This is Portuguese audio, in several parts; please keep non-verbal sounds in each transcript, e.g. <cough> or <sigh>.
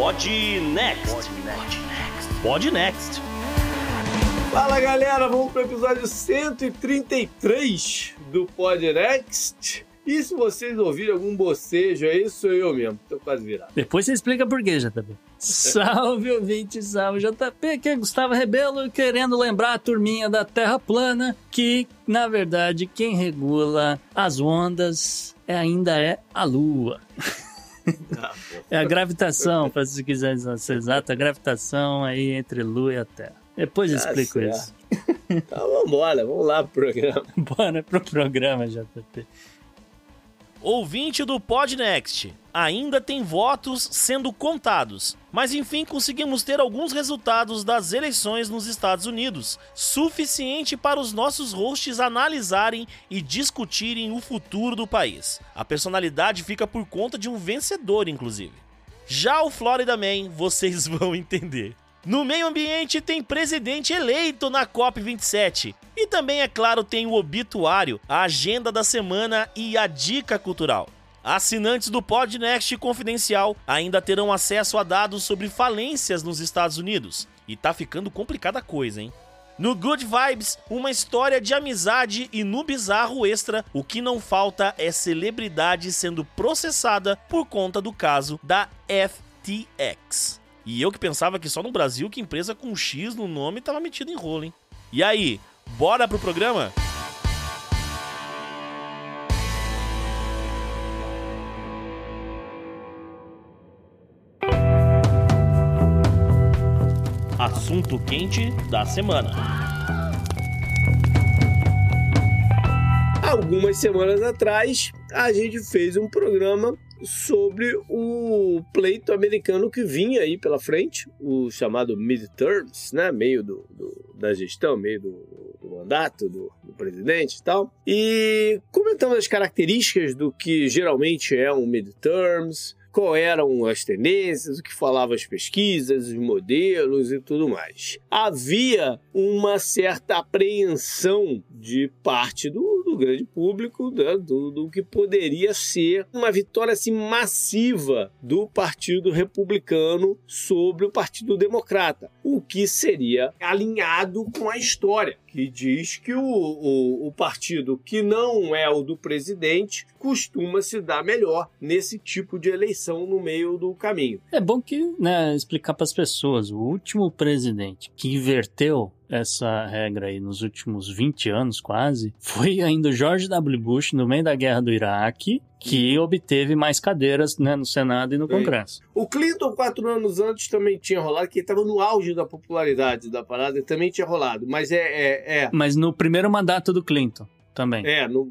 Pod Next. Pod Next. Pod Next. Fala galera, vamos para o episódio 133 do Pod Next. E se vocês ouvirem algum bocejo aí, sou eu mesmo. Tô quase virado. Depois você explica por quê, JP. <laughs> Salve, ouvinte, salve, JP. Aqui é Gustavo Rebelo, querendo lembrar a turminha da Terra plana que, na verdade, quem regula as ondas é, ainda é a Lua. <laughs> Ah, é a gravitação, para se quiser ser exato, a gravitação aí entre Lua e a Terra. Depois eu tá explico certo. isso. Então vamos embora, vamos lá pro programa. <laughs> Bora pro programa, JP. Ouvinte do Podnext, ainda tem votos sendo contados, mas enfim conseguimos ter alguns resultados das eleições nos Estados Unidos, suficiente para os nossos hosts analisarem e discutirem o futuro do país. A personalidade fica por conta de um vencedor, inclusive. Já o Florida Man, vocês <laughs> vão entender. No meio ambiente tem presidente eleito na COP27. E também, é claro, tem o obituário, a agenda da semana e a dica cultural. Assinantes do Podnext Confidencial ainda terão acesso a dados sobre falências nos Estados Unidos. E tá ficando complicada a coisa, hein? No Good Vibes, uma história de amizade e no Bizarro Extra, o que não falta é celebridade sendo processada por conta do caso da FTX. E eu que pensava que só no Brasil que empresa com X no nome tava metida em rolo, hein? E aí, bora pro programa? Assunto quente da semana. Algumas semanas atrás, a gente fez um programa sobre o pleito americano que vinha aí pela frente, o chamado midterms, né, meio do, do da gestão, meio do, do mandato do, do, presidente e tal. E comentando as características do que geralmente é um midterms, qual eram as tendências, o que falavam as pesquisas, os modelos e tudo mais. Havia uma certa apreensão de parte do, do grande público né, do, do, que poderia ser uma vitória assim, massiva do Partido Republicano sobre o Partido Democrata, o que seria alinhado com a história que diz que o, o, o, partido que não é o do presidente costuma se dar melhor nesse tipo de eleição no meio do caminho. É bom que né, explicar para as pessoas: o último presidente que inverteu essa regra aí nos últimos 20 anos quase foi ainda o George W. Bush no meio da guerra do Iraque que obteve mais cadeiras né, no Senado e no Congresso. O Clinton, quatro anos antes, também tinha rolado, que estava no auge da popularidade da parada, também tinha rolado. Mas é, é, é. Mas no primeiro mandato do Clinton também. É, no.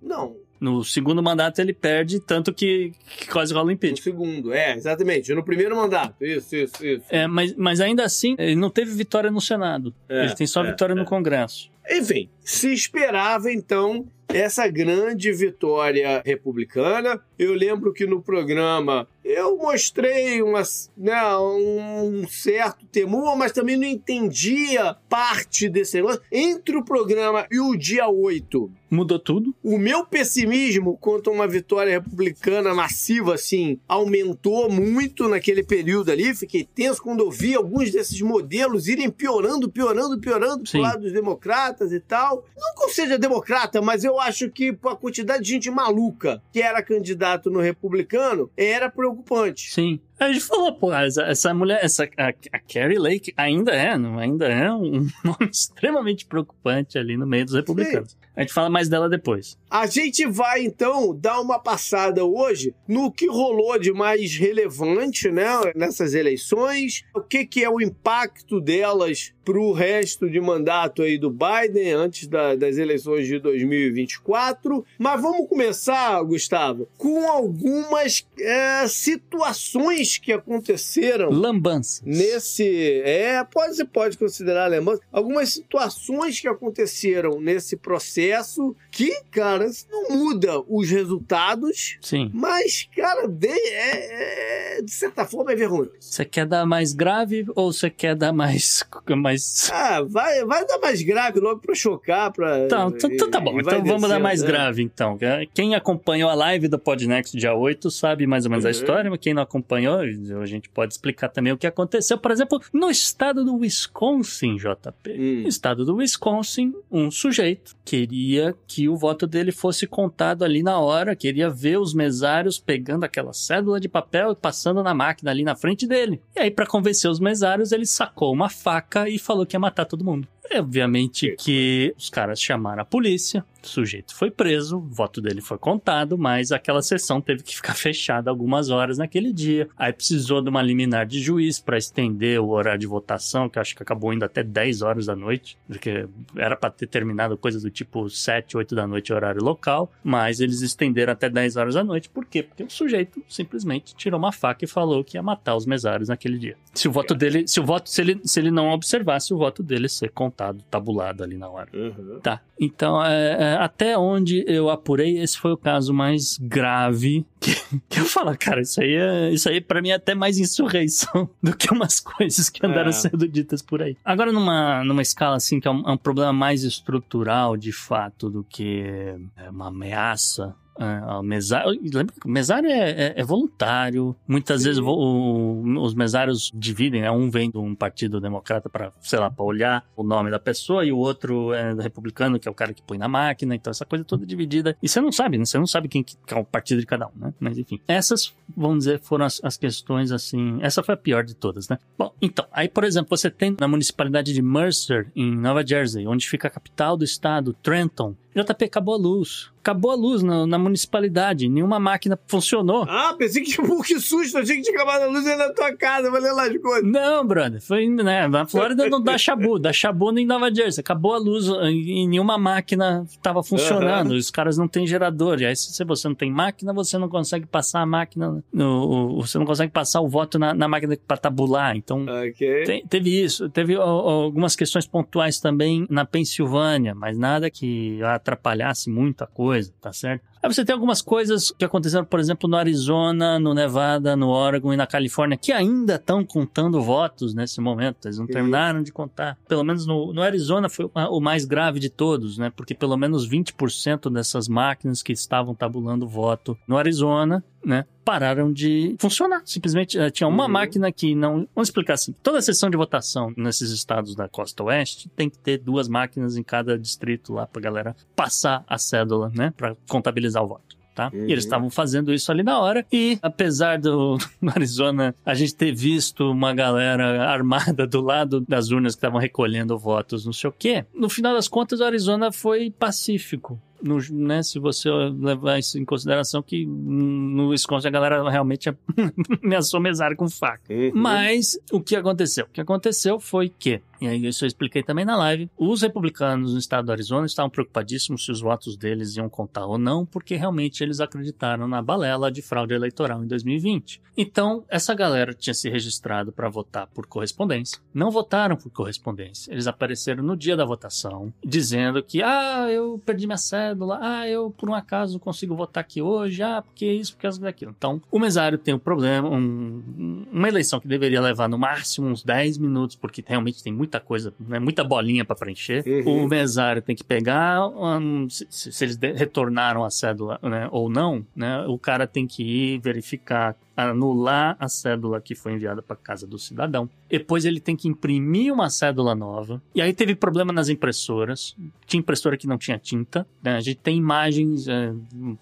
Não. No segundo mandato ele perde, tanto que, que quase rola impeachment. No segundo, é, exatamente. No primeiro mandato, isso, isso, isso. É, mas, mas ainda assim, ele não teve vitória no Senado. É, ele tem só é, vitória no é. Congresso. Enfim, se esperava então essa grande vitória republicana. Eu lembro que no programa eu mostrei uma, né, um certo temor, mas também não entendia parte desse negócio. Entre o programa e o dia 8, Mudou tudo? O meu pessimismo quanto a uma vitória republicana massiva, assim, aumentou muito naquele período ali. Fiquei tenso quando eu vi alguns desses modelos irem piorando, piorando, piorando Sim. pro lado dos democratas e tal. Não que eu seja democrata, mas eu acho que a quantidade de gente maluca que era candidato no republicano era preocupante. Sim. A gente falou, pô, essa, essa mulher, essa, a, a Carrie Lake ainda é, não, ainda é um <laughs> nome extremamente preocupante ali no meio dos republicanos. Sim. A gente fala mais dela depois. A gente vai então dar uma passada hoje no que rolou de mais relevante, né, nessas eleições, o que, que é o impacto delas para o resto de mandato aí do Biden antes da, das eleições de 2024. Mas vamos começar, Gustavo, com algumas é, situações que aconteceram. Lambanças. Nesse. É, pode, você pode considerar lambanças. Algumas situações que aconteceram nesse processo que, cara, não muda os resultados, Sim. mas, cara, de, é, é- de certa forma é vergonhoso. Você quer dar mais grave ou você quer dar mais. <laughs> mais... Ah, vai, vai dar mais grave logo pra chocar, pra... Então, então, então tá bom. e vai Então vamos dar mais né? grave, então. Quem acompanhou a live do Podnext dia 8 sabe mais ou menos a Uhum. história, mas quem não acompanhou, a gente pode explicar também o que aconteceu. Por exemplo, no estado do Wisconsin, JP. Hum. No estado do Wisconsin, um sujeito queria que o voto dele fosse contado ali na hora, queria ver os mesários pegando aquela cédula de papel e passando na máquina ali na frente dele. E aí, pra convencer os mesários, ele sacou uma faca e falou que ia matar todo mundo. Obviamente que os caras chamaram a polícia, o sujeito foi preso, o voto dele foi contado, mas aquela sessão teve que ficar <laughs> fechada algumas horas naquele dia. Aí precisou de uma liminar de juiz para estender o horário de votação, que eu acho que acabou indo até 10 horas da noite, porque era para ter terminado coisa do tipo 7, 8 da noite horário local, mas eles estenderam até 10 horas da noite. Por quê? Porque o sujeito simplesmente tirou uma faca e falou que ia matar os mesários naquele dia. Se o voto dele, se o voto, se ele, se ele não observasse o voto dele ser contado, tabulado ali na hora. Uhum. Tá. Então, é, é, até onde eu apurei, esse foi o caso mais grave que, que eu falo, cara, isso aí, é, isso aí pra mim é até mais insurreição <laughs> do que umas coisas que andaram É. sendo ditas por aí. Agora, numa, numa escala assim, que é um, é um problema mais estrutural, de fato, do que é, uma ameaça. É, o mesário, lembra que o mesário é, é- é voluntário. Muitas Sim. vezes vo- o- os mesários dividem, né? Um vem de um partido democrata para, sei lá, para olhar o nome da pessoa e o outro é republicano, que é o cara que põe na máquina. Então essa coisa toda dividida. E você não sabe, né? Você não sabe quem que que é o partido de cada um, né? Mas enfim. Essas, vamos dizer, foram as, as questões assim. Essa foi a pior de todas, né? Bom, então, aí, por exemplo, você tem na municipalidade de Mercer, em Nova Jersey, onde fica a capital do estado, Trenton. JP acabou a luz. Acabou a luz na, na municipalidade. Nenhuma máquina funcionou. Ah, pensei que, <laughs> tipo, que susto, achei que tinha acabado a luz aí na tua casa, valeu lá as coisas. Não, brother. Foi, né? Na Flórida não dá chabu, dá chabu em Nova Jersey. Acabou a luz e nenhuma máquina estava funcionando. Aham. Os caras não têm gerador. E aí, se você não tem máquina, você não consegue passar a máquina. No, você não consegue passar o voto na, na máquina para tabular. Então. Ok. Tem- teve isso, teve ó, algumas questões pontuais também na Pensilvânia, mas nada que atrapalhasse muito a coisa, tá certo? Aí você tem algumas coisas que aconteceram, por exemplo, no Arizona, no Nevada, no Oregon e na Califórnia, que ainda estão contando votos nesse momento. Eles não Sim. terminaram de contar. Pelo menos no, no Arizona foi o mais grave de todos, né? Porque pelo menos 20% dessas máquinas que estavam tabulando voto no Arizona, né? Pararam de funcionar. Simplesmente eh, tinha uma Uhum. máquina que não. Vamos explicar assim: toda sessão de votação nesses estados da costa oeste tem que ter duas máquinas em cada distrito lá pra galera passar a cédula, né? Pra contabilizar o voto. Tá? Uhum. E eles estavam fazendo isso ali na hora. E apesar <laughs> do Arizona a gente ter visto uma galera armada do lado das urnas que estavam recolhendo votos, não sei o quê, no final das contas o Arizona foi pacífico. No, né, se você levar isso em consideração que hum, no Wisconsin a galera realmente <laughs> ameaçou mesário com faca. Uhum. Mas o que aconteceu? O que aconteceu foi que, e aí isso eu expliquei também na live, os republicanos no estado do Arizona estavam preocupadíssimos se os votos deles iam contar ou não, porque realmente eles acreditaram na balela de fraude eleitoral em 2020. Então, essa galera tinha se registrado para votar por correspondência. Não votaram por correspondência. Eles apareceram no dia da votação, dizendo que, ah, eu perdi minha cédula, ah, eu por um acaso consigo votar aqui hoje, ah, porque isso, porque aquilo. Então, o mesário tem um problema, um- uma eleição que deveria levar no máximo uns 10 minutos, porque realmente tem muita coisa, né, muita bolinha para preencher. Uhum. O mesário tem que pegar, um, se, se- se eles retornaram a cédula né, ou não, né, o cara tem que ir verificar anular a cédula que foi enviada para casa do cidadão. Depois ele tem que imprimir uma cédula nova. E aí teve problema nas impressoras. Tinha impressora que não tinha tinta. né? A gente tem imagens, é,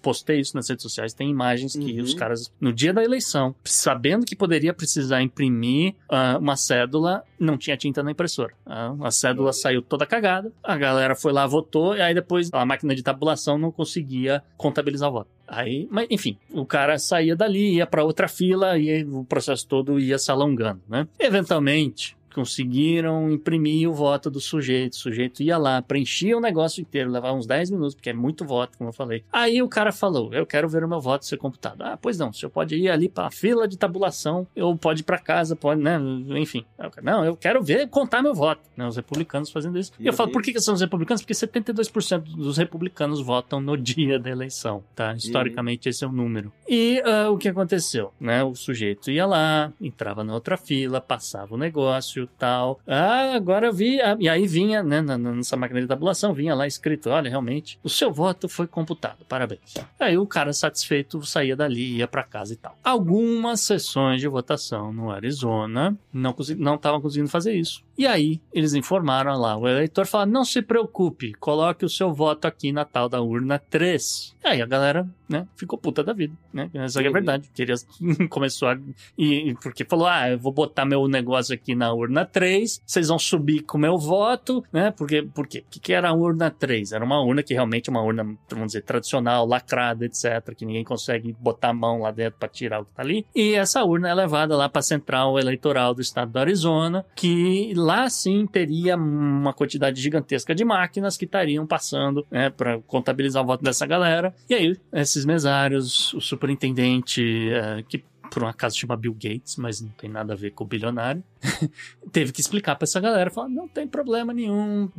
postei isso nas redes sociais, tem imagens que Uhum. os caras, no dia da eleição, sabendo que poderia precisar imprimir ah, uma cédula, não tinha tinta na impressora. Ah, a cédula saiu toda cagada, a galera foi lá, votou, e aí depois a máquina de tabulação não conseguia contabilizar o voto. Aí, mas enfim, o cara saía dali, ia para outra fila e o processo todo ia se alongando, né? Eventualmente, conseguiram imprimir o voto do sujeito. O sujeito ia lá, preenchia o negócio inteiro, levava uns 10 minutos, porque é muito voto, como eu falei. Aí o cara falou: Eu quero ver o meu voto ser computado. Ah, pois não, o senhor pode ir ali para a fila de tabulação, ou pode ir para casa, pode, né? Enfim. Não, eu quero ver contar meu voto. Né, os republicanos fazendo isso. E eu falo: Por que, que são os republicanos? Porque 72% dos republicanos votam no dia da eleição, tá? Historicamente, esse é o número. E uh, o que aconteceu? Né? O sujeito ia lá, entrava na outra fila, passava o negócio tal. Ah, agora eu vi. Ah, e aí vinha, né, na, nessa máquina de tabulação, vinha lá escrito: olha, realmente, o seu voto foi computado, parabéns. Aí o cara satisfeito saía dali, ia para casa e tal. Algumas sessões de votação no Arizona não estavam não conseguindo fazer isso. E aí eles informaram lá, o eleitor fala: não se preocupe, coloque o seu voto aqui na tal da urna 3. E aí a galera, né, ficou puta da vida, né? Essa é a verdade. Queria, <laughs> começou a. E, porque falou: ah, eu vou botar meu negócio aqui na urna 3, vocês vão subir com o meu voto, né? Porque, por quê? O que, era a urna 3? Era uma urna que realmente é uma urna, vamos dizer, tradicional, lacrada, etc., que ninguém consegue botar a mão lá dentro para tirar o que tá ali. E essa urna é levada lá para a central eleitoral do estado do Arizona, que lá sim teria uma quantidade gigantesca de máquinas que estariam passando né, para contabilizar o voto dessa galera. E aí, esses mesários, o superintendente, é, que por um acaso chama Bill Gates, mas não tem nada a ver com o bilionário, <laughs> teve que explicar para essa galera, falar, não tem problema nenhum,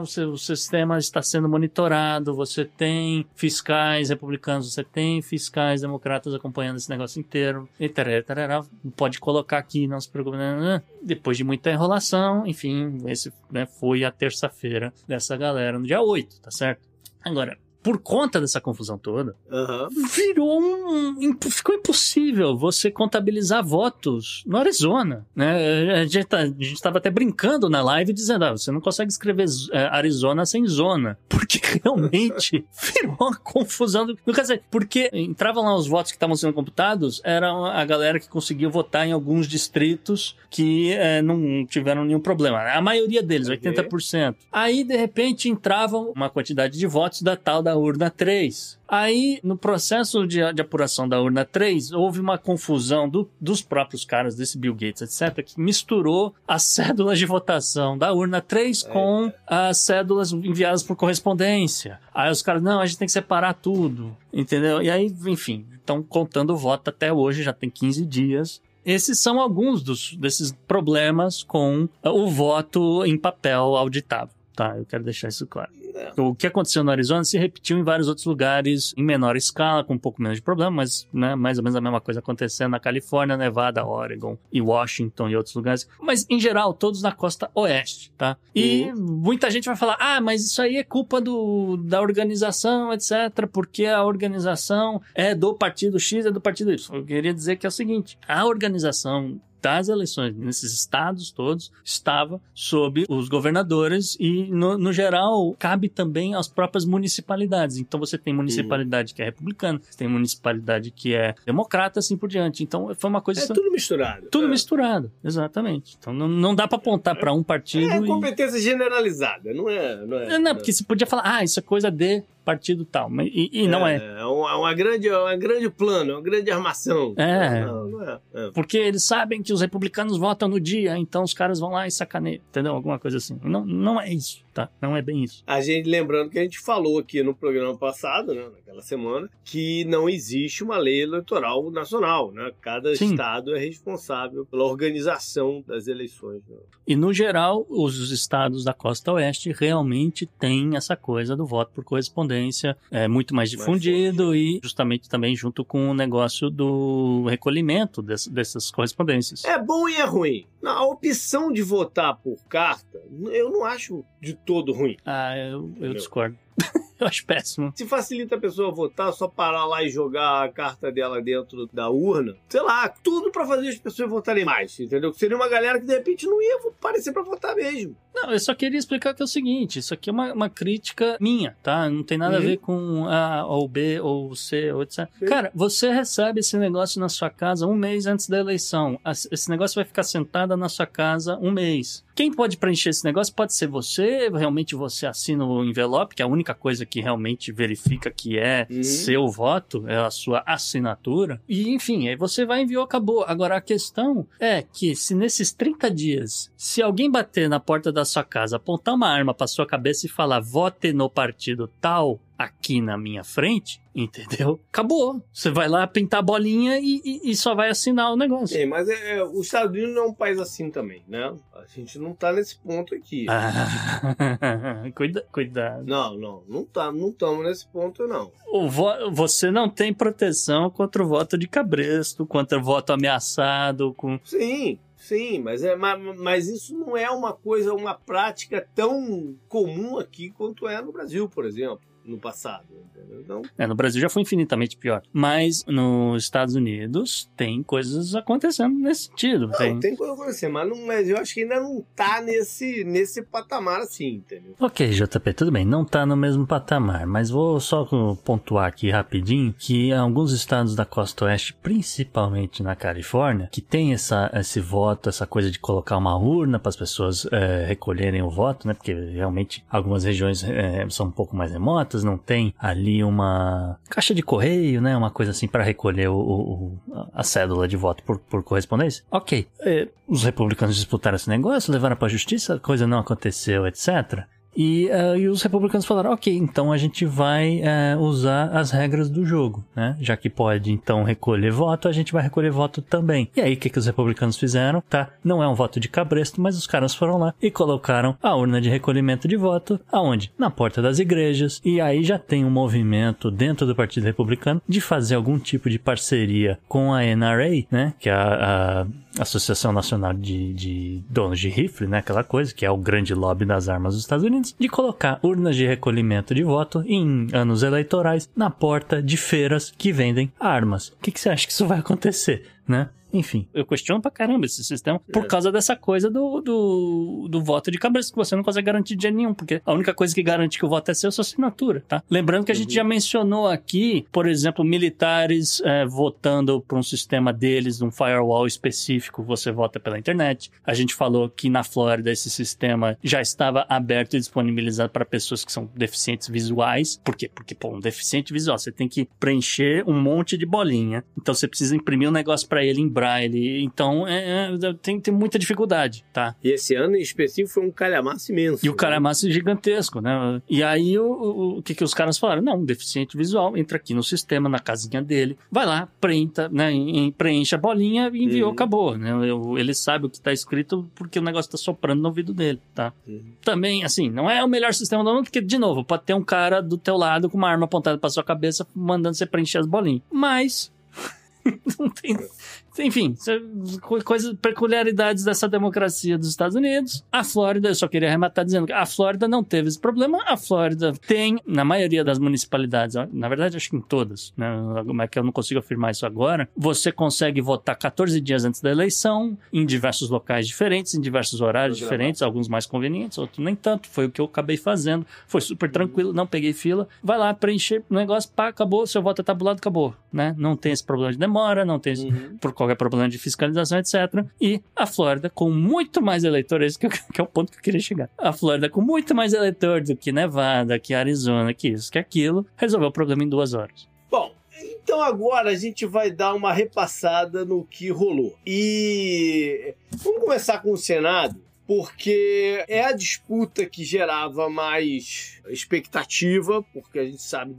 o, seu, sistema está sendo monitorado, você tem fiscais republicanos, você tem fiscais democratas acompanhando esse negócio inteiro, e tarará, pode colocar aqui, não se preocupe. Né, né, né. Depois de muita enrolação, enfim, esse né, foi a terça-feira dessa galera, no dia 8, tá certo? Agora, por conta dessa confusão toda, uhum. virou um. ficou impossível você contabilizar votos no Arizona. Né? A gente tá, estava até brincando na live dizendo: ah, você não consegue escrever é, Arizona sem zona. <laughs> Porque realmente <laughs> virou uma confusão. Do, quer dizer, porque entravam lá os votos que estavam sendo computados, era a galera que conseguiu votar em alguns distritos que é, não tiveram nenhum problema. A maioria deles, okay. 80%. Aí, de repente, entravam uma quantidade de votos da tal da urna 3. Aí, no processo de, de apuração da urna 3, houve uma confusão do, dos próprios caras, desse Bill Gates, etc., que misturou as <laughs> cédulas de votação da urna 3 é. com as cédulas enviadas por correspondência. Aí os caras, não, a gente tem que separar tudo, entendeu? E aí, enfim, estão contando o voto até hoje, já tem 15 dias. Esses são alguns dos, desses problemas com o voto em papel auditável. Tá, eu quero deixar isso claro. O que aconteceu no Arizona se repetiu em vários outros lugares, em menor escala, com um pouco menos de problema, mas né, mais ou menos a mesma coisa acontecendo na Califórnia, Nevada, Oregon e Washington e outros lugares. Mas, em geral, todos na costa oeste, tá? E uhum. muita gente vai falar, ah, mas isso aí é culpa do, da organização, etc., porque a organização é do partido X, é do partido Y. Eu queria dizer que é o seguinte, a organização das eleições nesses estados todos estava sob os governadores e, no, no, geral, cabe também às próprias municipalidades. Então, você tem municipalidade que é republicana, você tem municipalidade que é democrata, assim por diante. Então, foi uma coisa... É tudo misturado. Tudo é. misturado, exatamente. Então, não, não dá para apontar para um partido É e... competência generalizada, não é... Não, é, não, não, porque você podia falar, ah, isso é coisa de partido tal. E, e não é. É uma, uma grande, uma grande plano, uma grande armação. É. Não, não é. é. Porque eles sabem que os republicanos votam no dia, então os caras vão lá e sacaneiam, entendeu? Alguma coisa assim. Não, não é isso tá? Não é bem isso. A gente, lembrando que a gente falou aqui no programa passado, né, naquela semana, que não existe uma lei eleitoral nacional, né? Cada Sim. estado é responsável pela organização das eleições. Né? E, no geral, os estados da costa oeste realmente têm essa coisa do voto por correspondência, é muito mais difundido mais e justamente também junto com o negócio do recolhimento dessas, dessas correspondências. É bom e é ruim. A opção de votar por carta, eu não acho de todo ruim. Ah, eu, eu discordo. <laughs> eu acho péssimo. Se facilita a pessoa votar, só parar lá e jogar a carta dela dentro da urna. Sei lá, tudo para fazer as pessoas votarem mais, entendeu? Seria uma galera que de repente não ia aparecer para votar mesmo. Não, eu só queria explicar que é o seguinte: isso aqui é uma, uma crítica minha, tá? Não tem nada uhum. a ver com A ou B ou C ou etc. Sim. Cara, você recebe esse negócio na sua casa um mês antes da eleição. Esse negócio vai ficar sentado na sua casa um mês. Quem pode preencher esse negócio pode ser você, realmente você assina o envelope, que é a única coisa que realmente verifica que é uhum. seu voto, é a sua assinatura. E enfim, aí você vai enviou, acabou. Agora a questão é que se nesses 30 dias, se alguém bater na porta da sua casa, apontar uma arma para sua cabeça e falar vote no partido tal, aqui na minha frente, entendeu? Acabou. Você vai lá pintar a bolinha e, e, e só vai assinar o negócio. É, mas é, é, os Estados Unidos não é um país assim também, né? A gente não tá nesse ponto aqui. Ah, <laughs> cuida, cuidado. Não, não, não tá, não estamos nesse ponto não. Vo você não tem proteção contra o voto de cabresto, contra o voto ameaçado, com Sim, Sim, mas, é, mas, mas, isso não é uma coisa, uma prática tão comum aqui quanto é no Brasil, por exemplo no passado. Então... É, no Brasil já foi infinitamente pior. Mas nos Estados Unidos tem coisas acontecendo nesse sentido. Não, tem, tem coisa acontecendo, mas, não, mas eu acho que ainda não tá nesse, nesse patamar assim, entendeu? Ok, JP, tudo bem, não tá no mesmo patamar, mas vou só pontuar aqui rapidinho que alguns estados da costa oeste, principalmente na Califórnia, que tem essa, esse voto, essa coisa de colocar uma urna para as pessoas é, recolherem o voto, né? Porque realmente algumas regiões é, são um pouco mais remotas não tem ali uma caixa de correio, né? Uma coisa assim para recolher o, o, a cédula de voto por, por correspondência. Ok. É, os republicanos disputaram esse negócio, levaram para a justiça, a coisa não aconteceu, etc. E, uh, e os republicanos falaram, ok, então a gente vai uh, usar as regras do jogo, né? Já que pode então recolher voto, a gente vai recolher voto também. E aí o que, que os republicanos fizeram? Tá, não é um voto de cabresto, mas os caras foram lá e colocaram a urna de recolhimento de voto, aonde? Na porta das igrejas. E aí já tem um movimento dentro do Partido Republicano de fazer algum tipo de parceria com a NRA, né? Que é a, a Associação Nacional de, de Donos de Rifle, né? Aquela coisa que é o grande lobby das armas dos Estados Unidos, de colocar urnas de recolhimento de voto em anos eleitorais na porta de feiras que vendem armas. O que, que você acha que isso vai acontecer, né? Enfim, eu questiono pra caramba esse sistema por é. causa dessa coisa do, do, do voto de cabeça, que você não consegue garantir dinheiro nenhum, porque a única coisa que garante que o voto é seu é sua assinatura, tá? Lembrando que a uhum. gente já mencionou aqui, por exemplo, militares é, votando por um sistema deles, um firewall específico, você vota pela internet. A gente falou que na Flórida esse sistema já estava aberto e disponibilizado para pessoas que são deficientes visuais. Por quê? Porque, pô, um deficiente visual, você tem que preencher um monte de bolinha. Então você precisa imprimir um negócio para ele em Braille. Então, é, é, tem, tem muita dificuldade, tá? E esse ano em específico foi um calhamaço imenso. E o né? calhamaço gigantesco, né? E aí, o, o, o, que, que os caras falaram? Não, um deficiente visual entra aqui no sistema, na casinha dele, vai lá, prenta, né? Preenche a bolinha e enviou, uhum. acabou, né? Ele sabe o que está escrito porque o negócio está soprando no ouvido dele, tá? Uhum. Também, assim, não é o melhor sistema do mundo, porque, de novo, pode ter um cara do teu lado com uma arma apontada para sua cabeça mandando você preencher as bolinhas. Mas <laughs> não tem, enfim, coisas, peculiaridades dessa democracia dos Estados Unidos. A Flórida, eu só queria arrematar dizendo que a Flórida não teve esse problema. A Flórida tem, na maioria das municipalidades, na verdade, acho que em todas, né? Como é que eu não consigo afirmar isso agora? Você consegue votar 14 dias antes da eleição, em diversos locais diferentes, em diversos horários diferentes, alguns mais convenientes, outros nem tanto. Foi o que eu acabei fazendo. Foi super tranquilo, não peguei fila. Vai lá, preencher o negócio, pá, acabou, seu voto é tabulado, acabou, né? Não tem esse problema de demora, não tem uhum. por qualquer problema de fiscalização, etc. E a Flórida com muito mais eleitores, que, <laughs> que é o ponto que eu queria chegar. A Flórida com muito mais eleitores do que Nevada, que Arizona, que isso, que aquilo, resolveu o problema em duas horas. Bom, então agora a gente vai dar uma repassada no que rolou. E vamos começar com o Senado, porque é a disputa que gerava mais expectativa, porque a gente sabe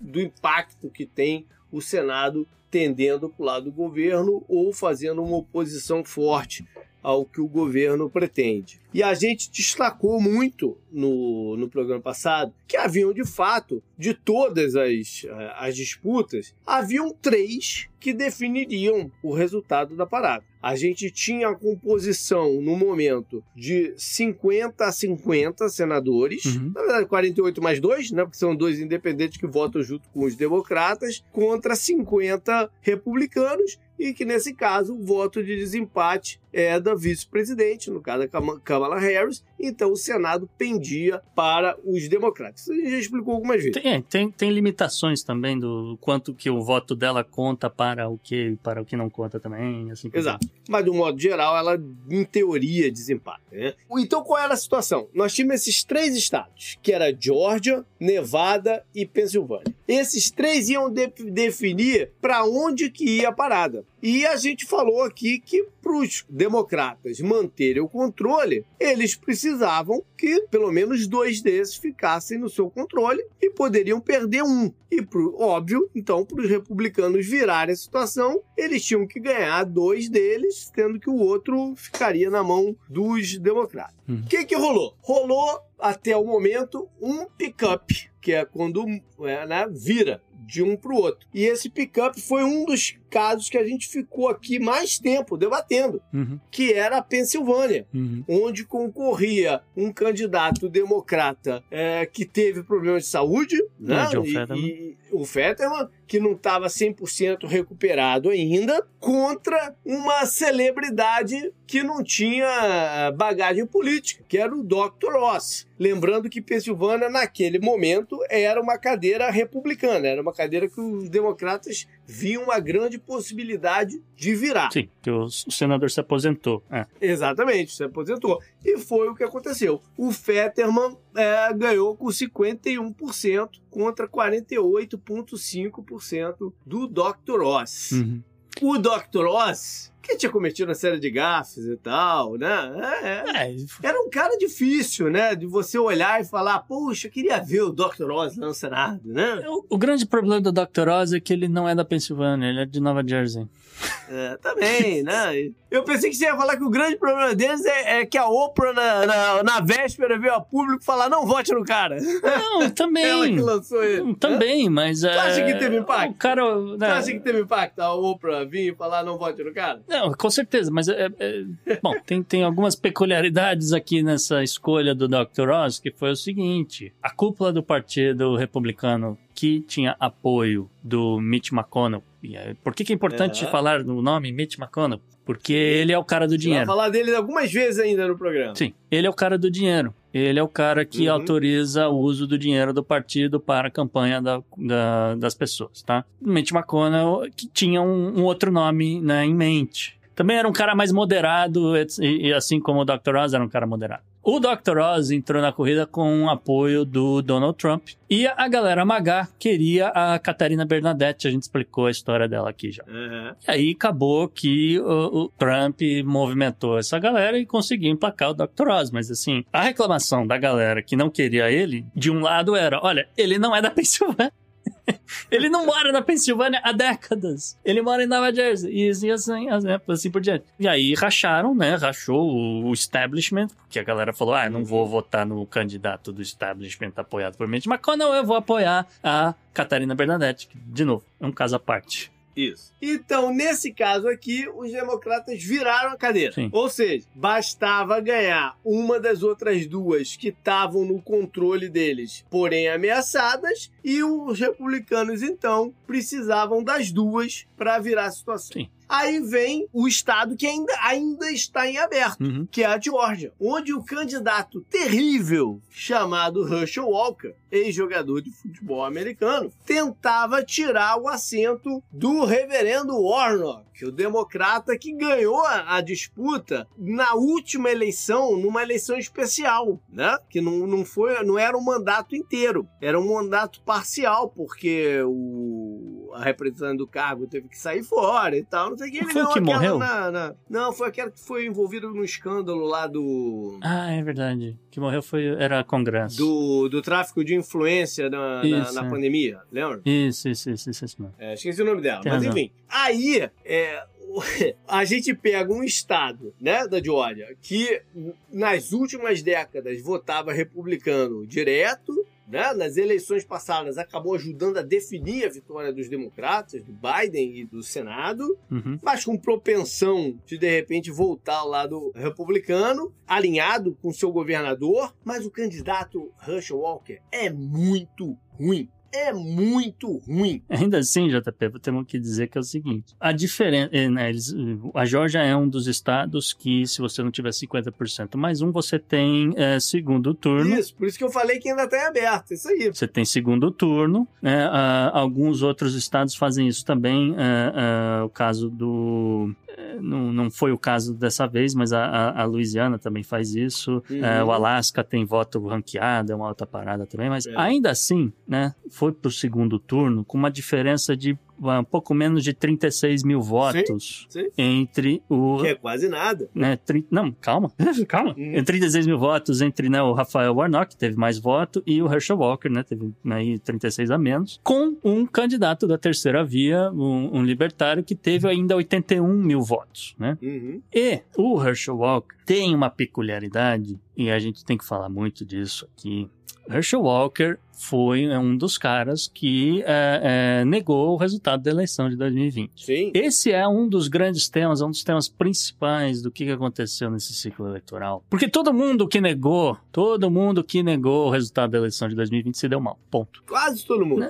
do impacto que tem o Senado tendendo para o lado do governo ou fazendo uma oposição forte ao que o governo pretende. E a gente destacou muito no, no programa passado que haviam, de fato, de todas as, eh, as disputas, haviam três que definiriam o resultado da parada. A gente tinha a composição no momento de 50 a 50 senadores, uhum. na verdade 48 mais 2, né, porque são dois independentes que votam junto com os democratas, contra 50 republicanos e que nesse caso o voto de desempate é da vice-presidente, no caso da Kamala Harris, então o Senado pendia para os democratas. Isso a gente já explicou algumas vezes. Tem, tem, tem limitações também do quanto que o voto dela conta para o que para o que não conta também. Assim Exato. Mas, de um modo geral, ela, em teoria, desempata. Né? Então, qual era a situação? Nós tínhamos esses três estados, que era Georgia, Nevada e Pensilvânia. Esses três iam de definir para onde que ia a parada. E a gente falou aqui que para os democratas manterem o controle, eles precisavam que pelo menos dois desses ficassem no seu controle e poderiam perder um. E, pro, óbvio, então, para os republicanos virarem a situação, eles tinham que ganhar dois deles, tendo que o outro ficaria na mão dos democratas. O hum. que, que rolou? Rolou, até o momento, um pick-up, que é quando é, né, vira de um para o outro. E esse pick-up foi um dos casos que a gente ficou aqui mais tempo debatendo, uhum. que era a Pensilvânia, uhum. onde concorria um candidato democrata é, que teve problemas de saúde, né? E, e, o Fetterman, que não estava 100% recuperado ainda, contra uma celebridade que não tinha bagagem política, que era o Dr. Oz. Lembrando que Pensilvânia, naquele momento, era uma cadeira republicana, era uma cadeira que os democratas viam uma grande possibilidade de virar. Sim, que o senador se aposentou. É. Exatamente, se aposentou. E foi o que aconteceu. O Fetterman é, ganhou com 51% contra 48,5% do Dr. Oz. Uhum. O Dr. Oz que tinha cometido uma série de gafes e tal, né? É, é. é era um cara difícil, né? De você olhar e falar, poxa, eu queria ver o Dr. Oz lá no Senado, né? O, o grande problema do Dr. Oz é que ele não é da Pensilvânia, ele é de Nova Jersey. É, também, né? Eu pensei que você ia falar que o grande problema deles é, é que a Oprah, na, na, na, véspera, veio a público falar: não vote no cara. Não, <laughs> também. Ela que lançou ele. Também, mas. Você acha que teve impacto? O cara. Né? Você acha que teve impacto a Oprah vir e falar: não vote no cara? Não, com certeza, mas. É, é, bom, tem, tem algumas peculiaridades aqui nessa escolha do Dr. Oz, que foi o seguinte: a cúpula do Partido Republicano que tinha apoio do Mitch McConnell. Por que, que é importante é. falar no nome Mitch McConnell? Porque ele é o cara do dinheiro. Vai falar dele algumas vezes ainda no programa. Sim, ele é o cara do dinheiro. Ele é o cara que uhum. autoriza o uso do dinheiro do partido para a campanha da, da, das pessoas, tá? Mitch McConnell, que tinha um, um outro nome né, em mente. Também era um cara mais moderado, e, e assim como o Dr. Oz era um cara moderado. O Dr. Oz entrou na corrida com o apoio do Donald Trump. E a galera Magá queria a Catarina Bernadette. A gente explicou a história dela aqui já. Uhum. E aí acabou que o, o, Trump movimentou essa galera e conseguiu emplacar o Dr. Oz. Mas assim, a reclamação da galera que não queria ele, de um lado era: olha, ele não é da <laughs> Pensilvânia. <laughs> ele não mora na Pensilvânia há décadas. Ele mora em Nova Jersey. E assim, assim, assim, assim por diante. E aí racharam, né? Rachou o establishment, porque a galera falou: ah, não vou votar no candidato do establishment apoiado por Mitch McConnell, eu vou apoiar a Catarina Bernadette. De novo, é um caso à parte. Isso. Então, nesse caso aqui, os democratas viraram a cadeira. Sim. Ou seja, bastava ganhar uma das outras duas que estavam no controle deles, porém ameaçadas, e os republicanos, então, precisavam das duas para virar a situação. Sim. Aí vem o estado que ainda, ainda está em aberto, uhum. que é a Geórgia, onde o candidato terrível chamado Herschel Walker, ex-jogador de futebol americano, tentava tirar o assento do reverendo Warnock, o democrata que ganhou a, disputa na última eleição, numa eleição especial, né? Que não, não foi, não era um mandato inteiro, era um mandato parcial, porque o a representante do cargo teve que sair fora e tal, não sei o que. Ele foi o que morreu? Na, na, não, foi aquela que foi envolvido no escândalo lá do... Ah, é verdade. Que morreu foi, era Congresso. Do, do tráfico de influência na, isso, na, na é. pandemia, lembra? Isso, isso, isso, isso, isso é, esqueci o nome dela, Tem mas razão. enfim. Aí, é, <laughs> a gente pega um estado, né, da Geórgia, que nas últimas décadas votava republicano direto, né, nas eleições passadas acabou ajudando a definir a vitória dos democratas, do Biden e do Senado, uhum. mas com propensão de de repente voltar ao lado republicano, alinhado com seu governador, mas o candidato Herschel Walker é muito ruim é muito ruim. Ainda assim, JP, temos que dizer que é o seguinte: a diferença. Né, eles, a Georgia é um dos estados que, se você não tiver 50% mais um, você tem é, segundo turno. Isso, por isso que eu falei que ainda está aberto. Isso aí. Você tem segundo turno. Né, alguns outros estados fazem isso também. Uh, o caso do não, não foi o caso dessa vez, mas a, a, a Louisiana também faz isso. Uhum. O Alasca tem voto ranqueado, é uma alta parada também, mas é. ainda assim, né, foi pro segundo turno com uma diferença de um pouco menos de 36 mil votos sim, sim. entre o. Que é quase nada. Né, tri, não, calma, <laughs> calma. Uhum. 36 mil votos entre né, o Rafael Warnock, que teve mais voto, e o Herschel Walker, né? Teve aí 36 a menos, com um candidato da terceira via, um, um libertário, que teve ainda 81 mil votos, né? Uhum. E o Herschel Walker tem uma peculiaridade, e a gente tem que falar muito disso aqui. Herschel Walker foi é, um dos caras que é, é, negou o resultado da eleição de 2020. Sim. Esse é um dos grandes temas, um dos temas principais do que aconteceu nesse ciclo eleitoral. Porque todo mundo que negou, todo mundo que negou o resultado da eleição de 2020 se deu mal. Ponto. Quase todo mundo.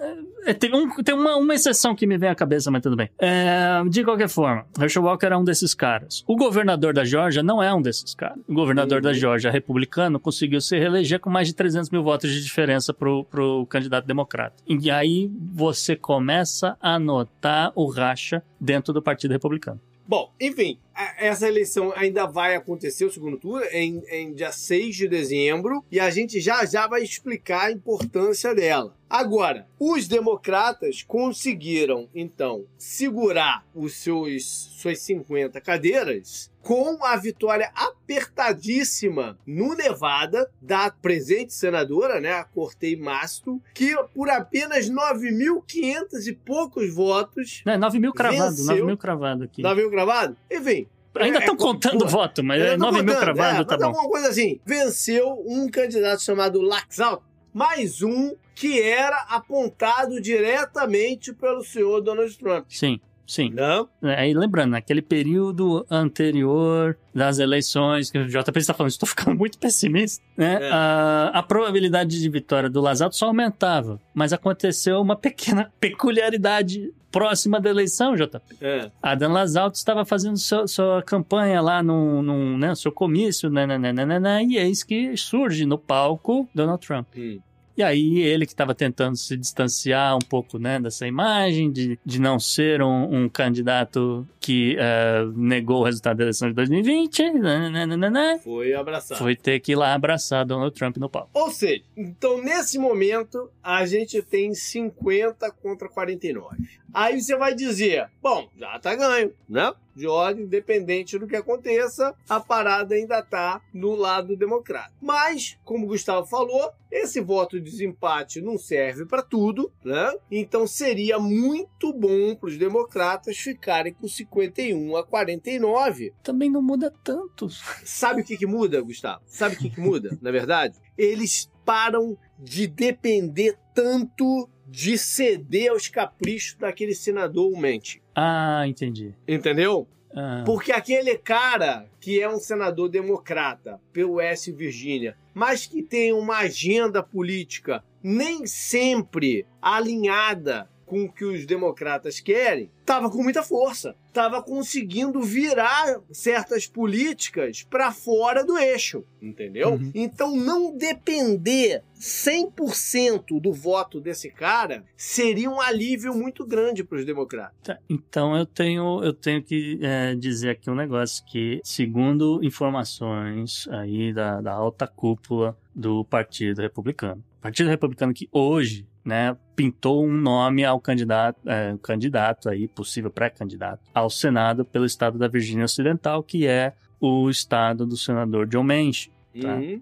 É, tem um, tem uma, uma exceção que me vem à cabeça, mas tudo bem. É, de qualquer forma, Herschel Walker é um desses caras. O governador da Georgia não é um desses O governador uhum. da Georgia, republicano, conseguiu se reeleger com mais de 300 mil votos de diferença pro, pro candidato democrata. E aí você começa a notar o racha dentro do Partido Republicano. Bom, enfim, essa eleição ainda vai acontecer, o segundo turno, em, em dia 6 de dezembro, e a gente já já vai explicar a importância dela. Agora, os democratas conseguiram, então, segurar os seus suas 50 cadeiras com a vitória apertadíssima no Nevada da presente senadora, né, a Cortei Masto, que por apenas 9.500 e poucos votos. Não, 9 mil cravado, 9 mil cravado aqui. 9 mil cravado? Enfim, Ainda estão é, contando pô, voto, mas é 9 mil cravado, é, tá bom. alguma coisa assim. Venceu um candidato chamado Laxalt, mais um que era apontado diretamente pelo senhor Donald Trump. Sim. Sim. Não? É, aí lembrando, naquele período anterior das eleições, que o JP está falando, estou ficando muito pessimista, né? É. A, a, probabilidade de vitória do Lazato só aumentava, mas aconteceu uma pequena <laughs> peculiaridade próxima da eleição, JP. É. Adam Lasalto estava fazendo seu, sua campanha lá no, no né, seu comício, né, né, né, né, e eis que surge no palco Donald Trump. Hum. E aí ele que estava tentando se distanciar um pouco né, dessa imagem, de, de não ser um, um candidato que uh, negou o resultado da eleição de 2020, nananana, foi abraçar. Foi ter que ir lá abraçar Donald Trump no palco. Ou seja, então nesse momento a gente tem 50 contra 49. Aí você vai dizer, bom, já tá ganho, né? De ordem, independente do que aconteça, a parada ainda tá no lado democrata. Mas, como o Gustavo falou, esse voto de desempate não serve para tudo, né? Então seria muito bom para os democratas ficarem com 51 a 49. Também não muda tanto. Sabe o que, que muda, Gustavo? Sabe o que, que muda, na verdade? Eles param de depender tanto de ceder aos caprichos daquele senador mente. Ah, entendi. Entendeu? Ah. Porque aquele cara que é um senador democrata pelo West Virgínia, mas que tem uma agenda política nem sempre alinhada com o que os democratas querem, estava com muita força, estava conseguindo virar certas políticas para fora do eixo, entendeu? Uhum. Então não depender 100% do voto desse cara seria um alívio muito grande para os democratas. Tá, então eu tenho eu tenho que é, dizer aqui um negócio que segundo informações aí da, da alta cúpula do Partido Republicano, Partido Republicano que hoje né, pintou um nome ao candidato, é, candidato aí, possível pré-candidato, ao Senado pelo estado da Virgínia Ocidental, que é o estado do senador John Manchin. Tá? Uhum.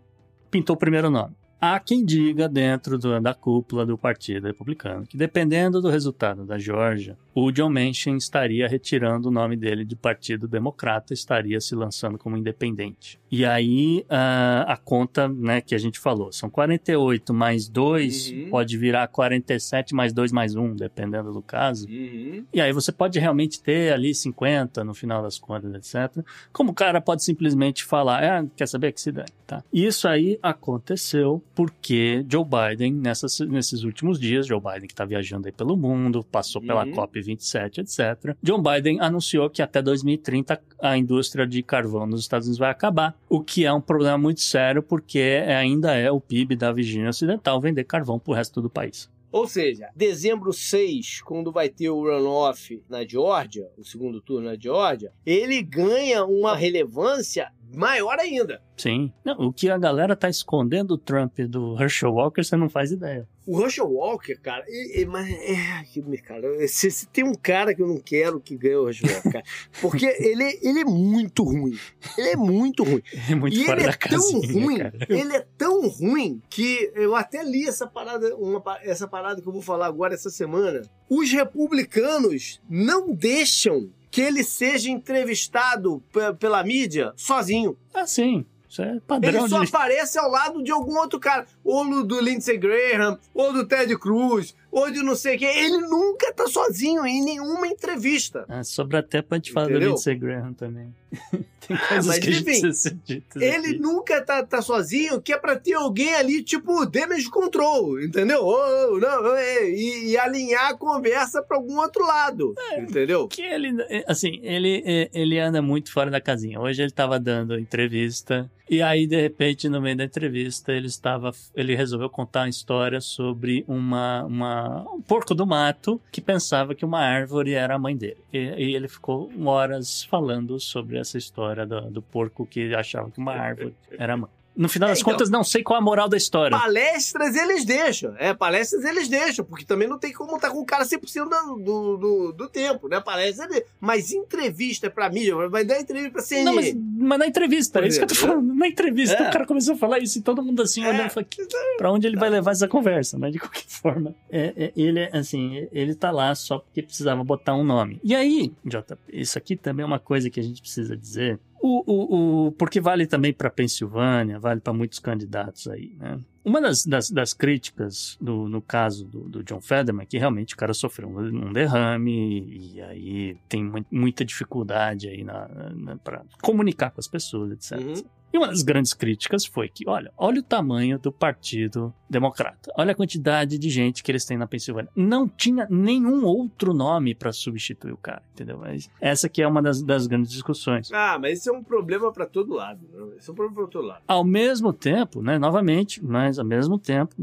Pintou o primeiro nome. Há quem diga dentro do, da cúpula do Partido Republicano que, dependendo do resultado da Geórgia, o John Manchin estaria retirando o nome dele de Partido Democrata, estaria se lançando como independente. E aí uh, a conta né, que a gente falou, são 48 mais 2, uhum. pode virar 47 mais 2 mais 1, dependendo do caso. Uhum. E aí você pode realmente ter ali 50 no final das contas, etc. Como o cara pode simplesmente falar, ah, quer saber que se dane, tá? Isso aí aconteceu porque Joe Biden, nessas, nesses últimos dias, Joe Biden que está viajando aí pelo mundo, passou pela Uhum. COP27, etc. Joe Biden anunciou que até 2030 a indústria de carvão nos Estados Unidos vai acabar, o que é um problema muito sério, porque ainda é o PIB da Virgínia Ocidental vender carvão pro resto do país. Ou seja, dezembro 6, quando vai ter o runoff na Geórgia, o segundo turno na Geórgia, ele ganha uma relevância maior ainda. Sim. Não, o que a galera tá escondendo do Trump do Herschel Walker, você não faz ideia. O Herschel Walker, cara, e- e- mas é, que- cara, se, se tem um cara que eu não quero que ganhe o Herschel Walker, cara, <laughs> porque ele, ele é muito ruim. Ele é muito ruim. <laughs> É muito e fora ele da é tão casinha, ruim, cara. ele é tão ruim que eu até li essa parada, uma, essa parada que eu vou falar agora essa semana. Os republicanos não deixam que ele seja entrevistado pe- pela mídia sozinho. Ah, sim. Isso é Ele padrão só de... aparece ao lado de algum outro cara. Ou do Lindsey Graham, ou do Ted Cruz, ou de não sei quem. Ele nunca tá sozinho em nenhuma entrevista. Ah, sobra até pra gente falar do Entendeu? Lindsey Graham também. <laughs> Tem coisas mas que enfim, ser ditas Ele aqui. nunca tá, tá sozinho, que é pra ter alguém ali, tipo, damage control, entendeu? Não, é, e, e alinhar a conversa pra algum outro lado, entendeu? que ele, assim, ele, é, ele anda muito fora da casinha. Hoje ele estava dando entrevista e aí de repente no meio da entrevista ele estava, ele resolveu contar uma história sobre uma, uma um porco do mato que pensava que uma árvore era a mãe dele. E, e ele ficou horas falando sobre essa história do, do porco que achava que uma árvore era a mãe. No final das É, então- contas, não sei qual a moral da história. Palestras eles deixam, é, palestras eles deixam, porque também não tem como estar com o cara 100% do, do, do, do tempo, né? Palestra ele... Mas entrevista pra mídia, vai dar entrevista pra CNN. Não, mas, mas na entrevista, é isso que eu tô exemplo, falando. Na entrevista, É. o cara começou a falar isso e todo mundo assim, É. olhando e falou, "Que- pra onde ele vai levar essa conversa? Mas de qualquer <laughs> forma, é, é, ele, é, assim, ele tá lá só porque precisava botar um nome. E aí, Jota, isso aqui também é uma coisa que a gente precisa dizer. O, o, o, porque vale também para Pensilvânia, vale para muitos candidatos aí, né? Uma das, das, das críticas do, no caso do, do John Federman é que realmente o cara sofreu um, um derrame e aí tem mu- muita dificuldade aí na, na, para comunicar com as pessoas, etc. Uhum. E uma das grandes críticas foi que, olha, olha o tamanho do Partido Democrata. Olha a quantidade de gente que eles têm na Pensilvânia. Não tinha nenhum outro nome para substituir o cara, entendeu? Mas essa que é uma das, das grandes discussões. Ah, mas isso é um problema pra todo lado. Né? Isso é um problema pra todo lado. Ao mesmo tempo, né, novamente, mas ao mesmo tempo,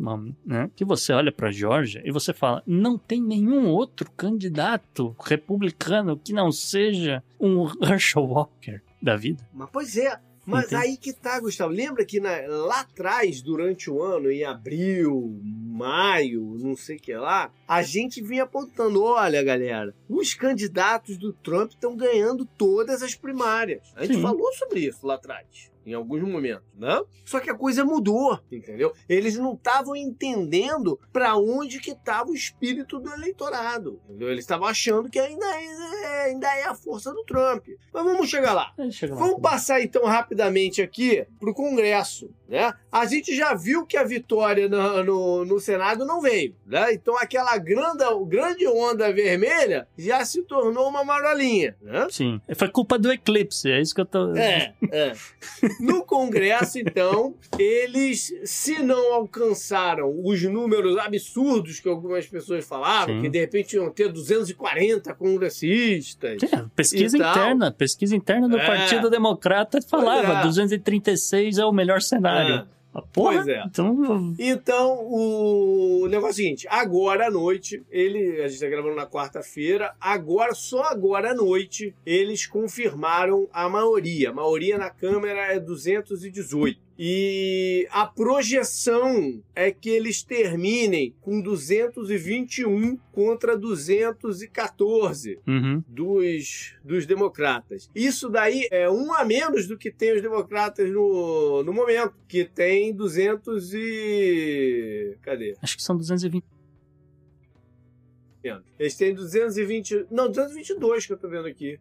né, que você olha para Georgia e você fala, não tem nenhum outro candidato republicano que não seja um Herschel Walker da vida. Mas, pois é. Mas Entende? aí que tá, Gustavo. Lembra que na- lá atrás, durante o ano, em abril, maio, não sei o que lá, a gente vinha apontando: olha, galera, os candidatos do Trump estão ganhando todas as primárias. A gente Sim. falou sobre isso lá atrás. Em alguns momentos, né? Só que a coisa mudou, entendeu? Eles não estavam entendendo para onde que estava o espírito do eleitorado, entendeu? Eles estavam achando que ainda é, ainda é a força do Trump. Mas vamos chegar lá. Chega lá. Vamos passar então rapidamente aqui para o Congresso, né? A gente já viu que a vitória no, no, no Senado não veio, né? Então aquela grande, grande onda vermelha já se tornou uma marolinha, né? Sim, foi culpa do eclipse, é isso que eu tô... É, é. <laughs> No Congresso, então, eles, se não alcançaram os números absurdos que algumas pessoas falavam, Sim. que de repente iam ter 240 congressistas, É, pesquisa interna, pesquisa interna do É. Partido Democrata falava, é. 236 é o melhor cenário. É. Porra, Pois é. Então, Então, o negócio é o seguinte: agora à noite, ele, a gente tá gravando na quarta-feira, agora, só agora à noite, eles confirmaram a maioria. A maioria na Câmara é 218. E a projeção é que eles terminem com 221 contra 214 uhum, dos, dos democratas. Isso daí é um a menos do que tem os democratas no, no momento, que tem 200 e... Cadê? acho que são 220. Eles têm 220... Não, 222 que eu tô vendo aqui.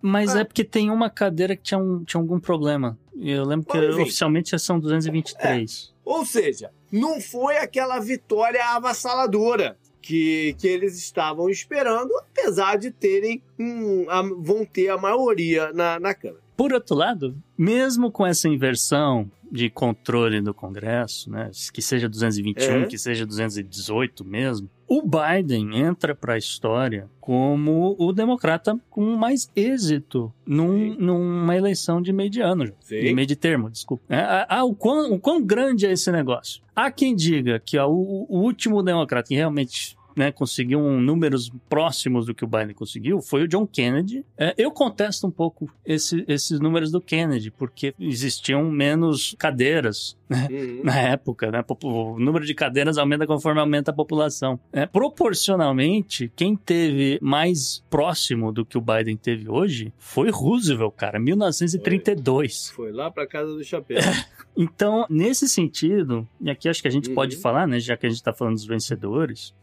Mas Ah. é porque tem uma cadeira que tinha, um, tinha algum problema. Eu lembro que Bom, enfim. oficialmente são 223. Ou seja, não foi aquela vitória avassaladora que, que eles estavam esperando, apesar de terem um, a- vão ter a maioria na, na Câmara. Por outro lado, mesmo com essa inversão de controle do Congresso, né, que seja 221, É. que seja 218 mesmo, o Biden entra para a história como o democrata com mais êxito num- numa eleição de meio de ano, Sim. de meio de termo, desculpa. É, ah, o, quão, o quão grande é esse negócio? Há quem diga que ó, o, o último democrata que realmente né, conseguiu um, números próximos do que o Biden conseguiu foi o John Kennedy. É, eu contesto um pouco esse- esses números do Kennedy, porque existiam menos cadeiras Uhum. na época, né? O número de cadeiras aumenta conforme aumenta a população. É, proporcionalmente, quem teve mais próximo do que o Biden teve hoje foi Roosevelt, cara, 1932. Foi lá pra casa do chapéu. Então, nesse sentido, e aqui acho que a gente Uhum. pode falar, né, já que a gente está falando dos vencedores,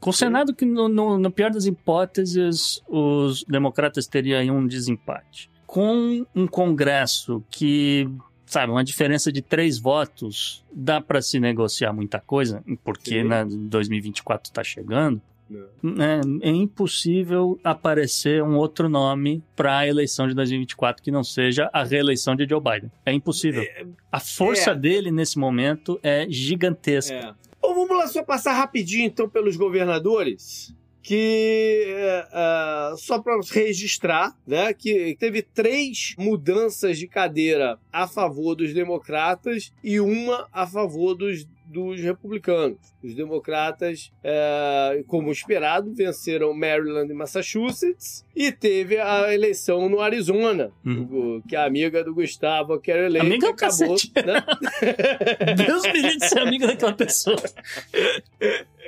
considerado que no, no, no pior das hipóteses os democratas teriam um desempate. Com um Congresso que, sabe, uma diferença de três votos, dá para se negociar muita coisa, porque Sim. né, 2024 está chegando. Né, é impossível aparecer um outro nome para a eleição de 2024 que não seja a reeleição de Joe Biden. É impossível. A força é. dele nesse momento é gigantesca. Bom, vamos lá só passar rapidinho então pelos governadores. Que é, só para registrar, né, que teve três mudanças de cadeira a favor dos democratas e uma a favor dos, dos republicanos. Os democratas, é, como esperado, venceram Maryland e Massachusetts e teve a eleição no Arizona, Uhum. do- que é a amiga do Gustavo, que era eleita, Amiga é o acabou, cacete. né? <laughs> Deus me livre de ser amigo daquela pessoa. <laughs>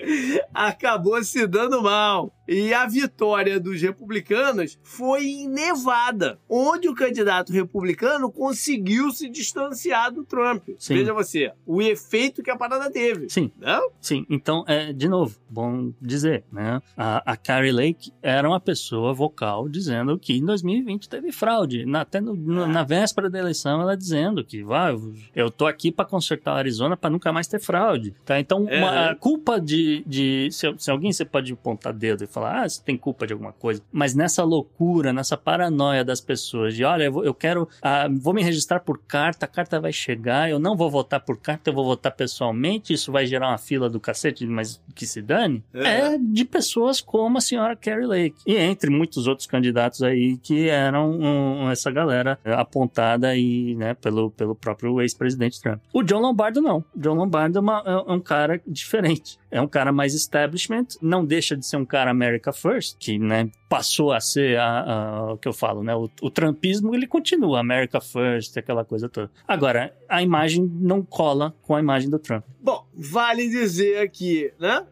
acabou se dando mal. E a vitória dos republicanos foi em Nevada, onde o candidato republicano conseguiu se distanciar do Trump. Sim. Veja você, o efeito que a parada teve. Sim, Não? sim. Então, é, de novo, bom dizer, né? A, a Carrie Lake era uma pessoa vocal dizendo que em 2020 teve fraude. Na, até no- no- na véspera da eleição, ela dizendo que vai, eu tô aqui para consertar o Arizona para nunca mais ter fraude. Tá? Então, É. uma- a culpa de. De se, se alguém você pode apontar dedo e falar, ah, você tem culpa de alguma coisa. Mas nessa loucura, nessa paranoia das pessoas de, olha, eu, vou- eu quero. ah, vou me registrar por carta, a carta vai chegar, eu não vou votar por carta, eu vou votar pessoalmente, isso vai gerar uma fila do cacete, mas que se dane. É. É, de pessoas como a senhora Carrie Lake. E entre muitos outros candidatos aí que eram um, essa galera apontada aí, né, pelo, pelo próprio ex-presidente Trump. O John Lombardo não. O John Lombardo é, uma- é um cara diferente. É um cara mais establishment, não deixa de ser um cara America First, que, né, passou a ser a, a- o que eu falo, né, o, o trumpismo, ele continua America First, aquela coisa toda. Agora, a imagem não cola com a imagem do Trump. Bom, vale dizer aqui, né,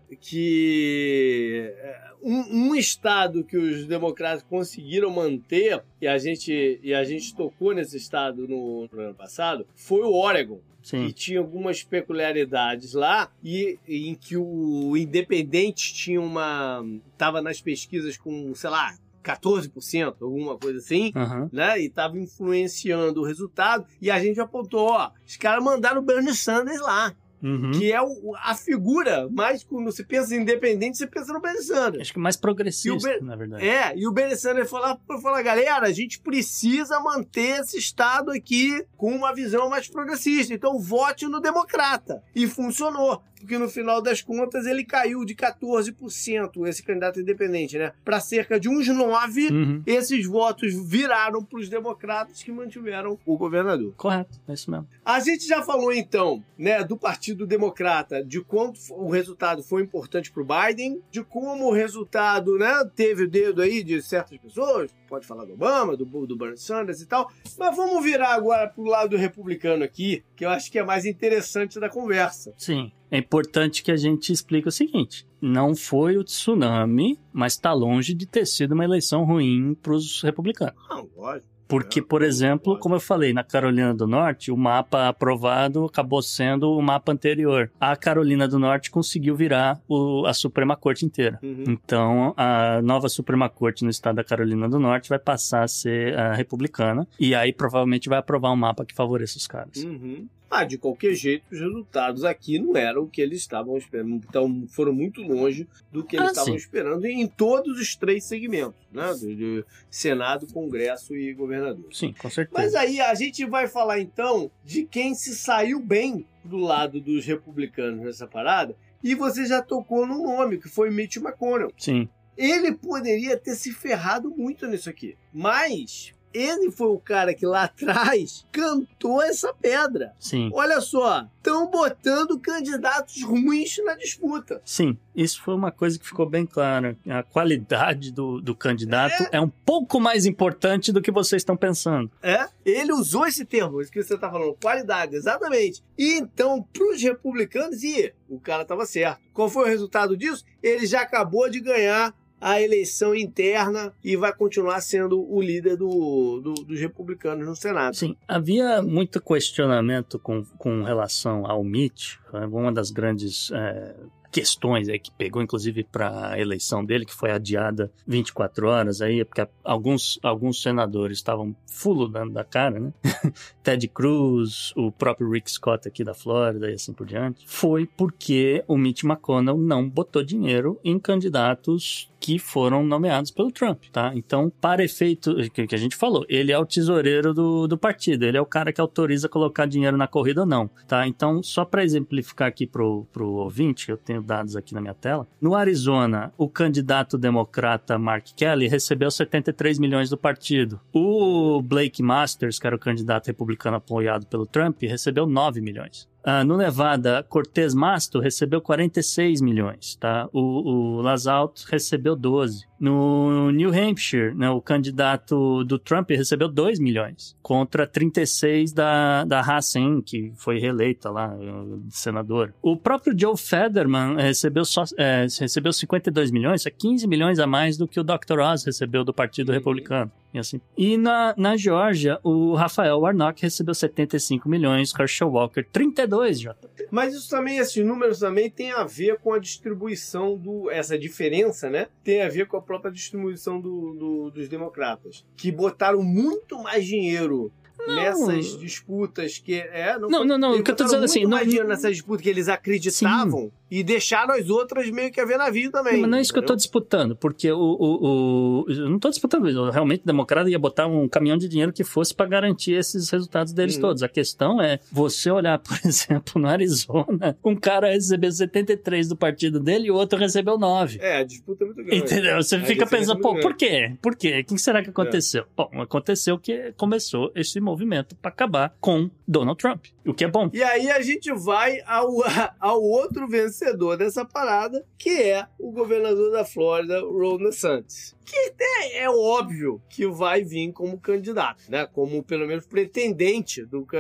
que é, um, um estado que os democratas conseguiram manter, e a gente, e a gente tocou nesse estado no, no ano passado, foi o Oregon. Sim. e tinha algumas peculiaridades lá e em que o Independente tinha uma tava nas pesquisas com, sei lá, 14%, alguma coisa assim, Aham. né? E tava influenciando o resultado e a gente apontou, ó, os caras mandaram o Bernie Sanders lá, Uhum. que é o- a figura, mais quando você pensa em Independente, você pensa no Bernie Sanders. Acho que mais progressista, E na verdade. É, e o Bernie Sanders foi lá pra falar, galera, a gente precisa manter esse estado aqui com uma visão mais progressista. Então vote no democrata. E funcionou. Porque no final das contas ele caiu de 14%, esse candidato independente, né? Para cerca de uns 9%. Uhum. Esses votos viraram para os democratas que mantiveram o governador. Correto, é isso mesmo. A gente já falou então, né, do Partido Democrata, de quanto o resultado foi importante para o Biden, de como o resultado, né, teve o dedo aí de certas pessoas, pode falar do Obama, do, do Bernie Sanders e tal, mas vamos virar agora pro lado republicano aqui, que eu acho que é mais interessante da conversa. Sim. É importante que a gente explique o seguinte: não foi o tsunami, mas está longe de ter sido uma eleição ruim para os republicanos. Não, lógico. Porque, É, por exemplo, como eu falei, na Carolina do Norte, o mapa aprovado acabou sendo o mapa anterior. A Carolina do Norte conseguiu virar o- a Suprema Corte inteira. Uhum. Então, a nova Suprema Corte no estado da Carolina do Norte vai passar a ser a republicana. E aí, provavelmente, vai aprovar um mapa que favoreça os caras. Uhum. Ah, de qualquer jeito, os resultados aqui não eram o que eles estavam esperando. Então, foram muito longe do que eles Ah, estavam sim. esperando em todos os três segmentos, né? De Senado, Congresso e governador. Sim, com certeza. Mas aí a gente vai falar então de quem se saiu bem do lado dos republicanos nessa parada. E você já tocou no nome, que foi Mitch McConnell. Sim, Ele poderia ter se ferrado muito nisso aqui. Mas ele foi o cara que lá atrás cantou essa pedra. sim. Olha só, estão botando candidatos ruins na disputa. Sim, isso foi uma coisa que ficou bem clara. A qualidade do, do candidato é. um pouco mais importante do que vocês estão pensando. É, ele usou esse termo, isso que você tá falando, qualidade, exatamente. E então, pros republicanos, e o cara tava certo. Qual foi o resultado disso? Ele já acabou de ganhar a eleição interna e vai continuar sendo o líder do, do- dos republicanos no Senado. Sim, havia muito questionamento com, com relação ao Mitch, foi uma das grandes é, questões aí que pegou inclusive para a eleição dele, que foi adiada 24 horas aí, porque alguns, alguns senadores estavam fulo dando da cara, né? <laughs> Ted Cruz, o próprio Rick Scott aqui da Flórida e assim por diante, foi porque o Mitch McConnell não botou dinheiro em candidatos que foram nomeados pelo Trump, tá? Então, para efeito que a gente falou, ele é o tesoureiro do, do partido, ele é o cara que autoriza colocar dinheiro na corrida ou não, tá? Então, só para exemplificar aqui pro, pro ouvinte, eu tenho dados aqui na minha tela, no Arizona, o candidato democrata Mark Kelly recebeu 73 milhões do partido. O Blake Masters, que era o candidato republicano apoiado pelo Trump, recebeu 9 milhões. Ah, no Nevada, Cortez Masto recebeu 46 milhões, tá? O, o Lasalto recebeu 12. No New Hampshire, né, o candidato do Trump recebeu 2 milhões, contra 36 da, da Hassen, que foi reeleita lá, senador. O próprio Joe Federman recebeu, só, eh, recebeu 52 milhões, é 15 milhões a mais do que o Dr. Oz recebeu do Partido Republicano. E, assim. e na, na Geórgia, o Rafael Warnock recebeu 75 milhões, Herschel Walker 32, Jota. Mas isso também, esses números também tem a ver com a distribuição do. Essa diferença, né? Tem a ver com a própria distribuição do- do- dos democratas. Que botaram muito mais dinheiro nessas disputas que. É, Não, não, não, eles o que eu tô dizendo assim, muito não- mais dinheiro nessas disputas que eles acreditavam e deixaram as outras meio que a ver navio também. Mas não é isso que eu entendeu? disputando, porque o, o, o- eu não tô disputando isso. Realmente, o democrata ia botar um caminhão de dinheiro que fosse para garantir esses resultados deles Uhum. todos. A questão é você olhar, <laughs> por exemplo, no Arizona, um cara recebeu 73 do partido dele e o outro recebeu 9. É, a disputa é muito grande. Entendeu? Você A fica diferença pensando, é pô, muito por quê? Por quê? O que será que aconteceu? Bom, aconteceu que começou esse movimento para acabar com Donald Trump, o que é bom. E aí a gente vai ao, <laughs> ao outro vencedor dessa parada, que é o governador da Flórida, Ron DeSantis. Que até é óbvio que vai vir como candidato, né? Como pelo menos pretendente do, ca-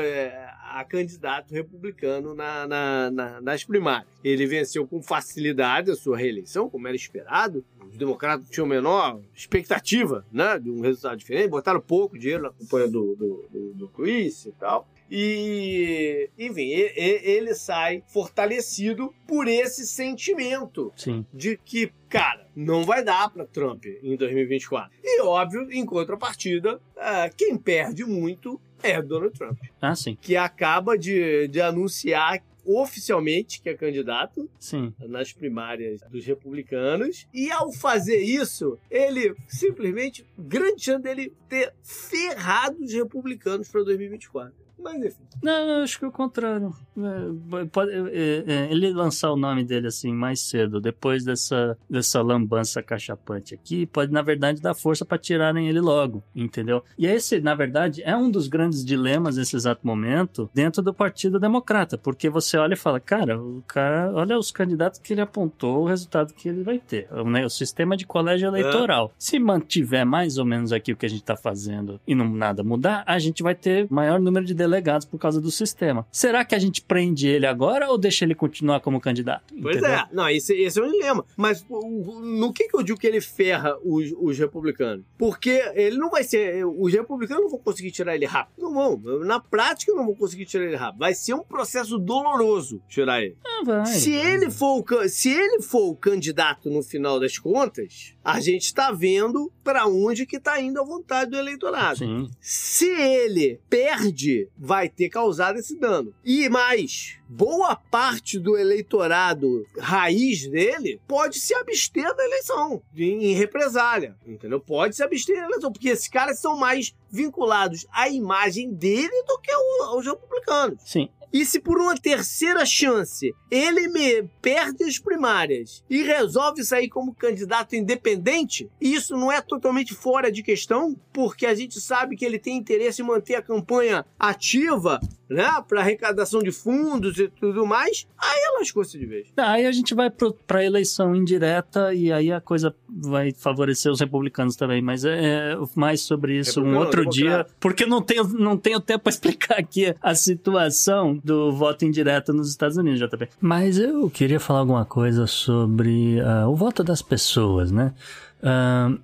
a candidato republicano na, na- na- nas primárias. Ele venceu com facilidade a sua reeleição, como era esperado. Os democratas tinham menor expectativa né, de um resultado diferente, botaram pouco dinheiro na campanha do, do, do, do Chris e tal. E, enfim, ele sai fortalecido por esse sentimento Sim. de que, cara, não vai dar para Trump em 2024. E, óbvio, em contrapartida, ah, quem perde muito é Donald Trump, Ah, sim. que acaba de, de anunciar oficialmente que é candidato Sim. nas primárias dos republicanos. E ao fazer isso, ele simplesmente, grande chance dele ter ferrado os republicanos para 2024. Mas enfim. Não, eu acho que é o contrário. É, pode- é, é, ele lançar o nome dele assim mais cedo, depois dessa, dessa lambança cachapante aqui, pode na verdade dar força para tirarem ele logo, entendeu? E esse, na verdade, é um dos grandes dilemas nesse exato momento dentro do Partido Democrata, porque você olha e fala, cara, o cara, olha os candidatos que ele apontou, o resultado que ele vai ter, o, né, o sistema de colégio eleitoral. Se mantiver mais ou menos aqui o que a gente está fazendo e não nada mudar, a gente vai ter maior número de delegados por causa do sistema. Será que a gente prende ele agora ou deixa ele continuar como candidato? Pois Entendeu? é, não, esse, esse é um dilema. Mas no que, que eu digo que ele ferra os, os republicanos? Porque ele não vai ser. Os republicanos não vão conseguir tirar ele rápido. Não vão. Na prática, não vão conseguir tirar ele rápido. Vai ser um processo doloroso tirar ele. Ah, vai, se, vai. ele for o, se ele for o candidato no final das contas, a gente está vendo para onde que está indo a vontade do eleitorado. Sim. Se ele perde vai ter causado esse dano. E mais, boa parte do eleitorado raiz dele pode se abster da eleição em represália, entendeu? Pode se abster da eleição, porque esses caras são mais vinculados à imagem dele do que aos republicanos. Sim. E se por uma terceira chance ele me perde as primárias e resolve sair como candidato independente, isso não é totalmente fora de questão, porque a gente sabe que ele tem interesse em manter a campanha ativa, né, para arrecadação de fundos e tudo mais, aí ela lascou-se de vez. Aí a gente vai para a eleição indireta e aí a coisa vai favorecer os republicanos também, mas é, é mais sobre isso um outro dia, porque não tenho, não tenho tempo para explicar aqui a situação do voto indireto nos Estados Unidos, JP. Mas eu queria falar alguma coisa sobre uh, o voto das pessoas, né?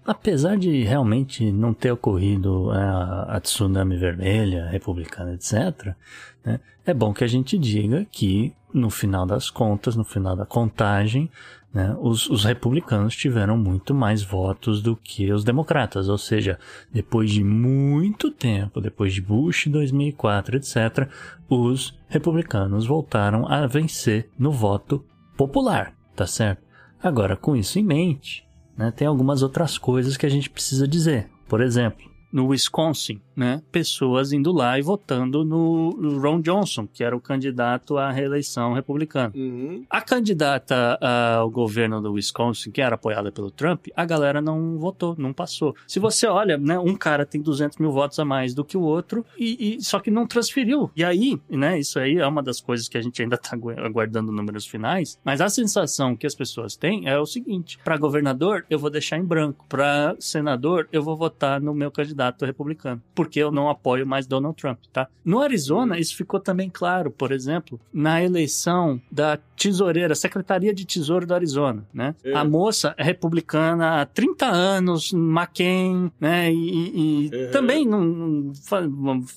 Apesar de realmente não ter ocorrido a, a tsunami vermelha, republicana, etc., né, é bom que a gente diga que, no final das contas, no final da contagem, né, os, os, republicanos tiveram muito mais votos do que os democratas. Ou seja, depois de muito tempo, depois de Bush 2004, etc., os republicanos voltaram a vencer no voto popular, tá certo? Agora, com isso em mente, né, tem algumas outras coisas que a gente precisa dizer. Por exemplo, no Wisconsin, né, pessoas indo lá e votando no Ron Johnson, que era o candidato à reeleição republicana. Uhum. A candidata ao governo do Wisconsin, que era apoiada pelo Trump, a galera não votou, não passou. Se você olha, né, um cara tem 200 mil votos a mais do que o outro, e, e só que não transferiu. E aí, né, isso aí é uma das coisas que a gente ainda está aguardando números finais, mas a sensação que as pessoas têm é o seguinte: para governador, eu vou deixar em branco, para senador, eu vou votar no meu candidato republicano. Por porque eu não apoio mais Donald Trump, tá? No Arizona, isso ficou também claro, por exemplo, na eleição da tesoureira, Secretaria de Tesouro do Arizona, né? É. A moça é republicana há 30 anos, McCain, né? E, e é. também não,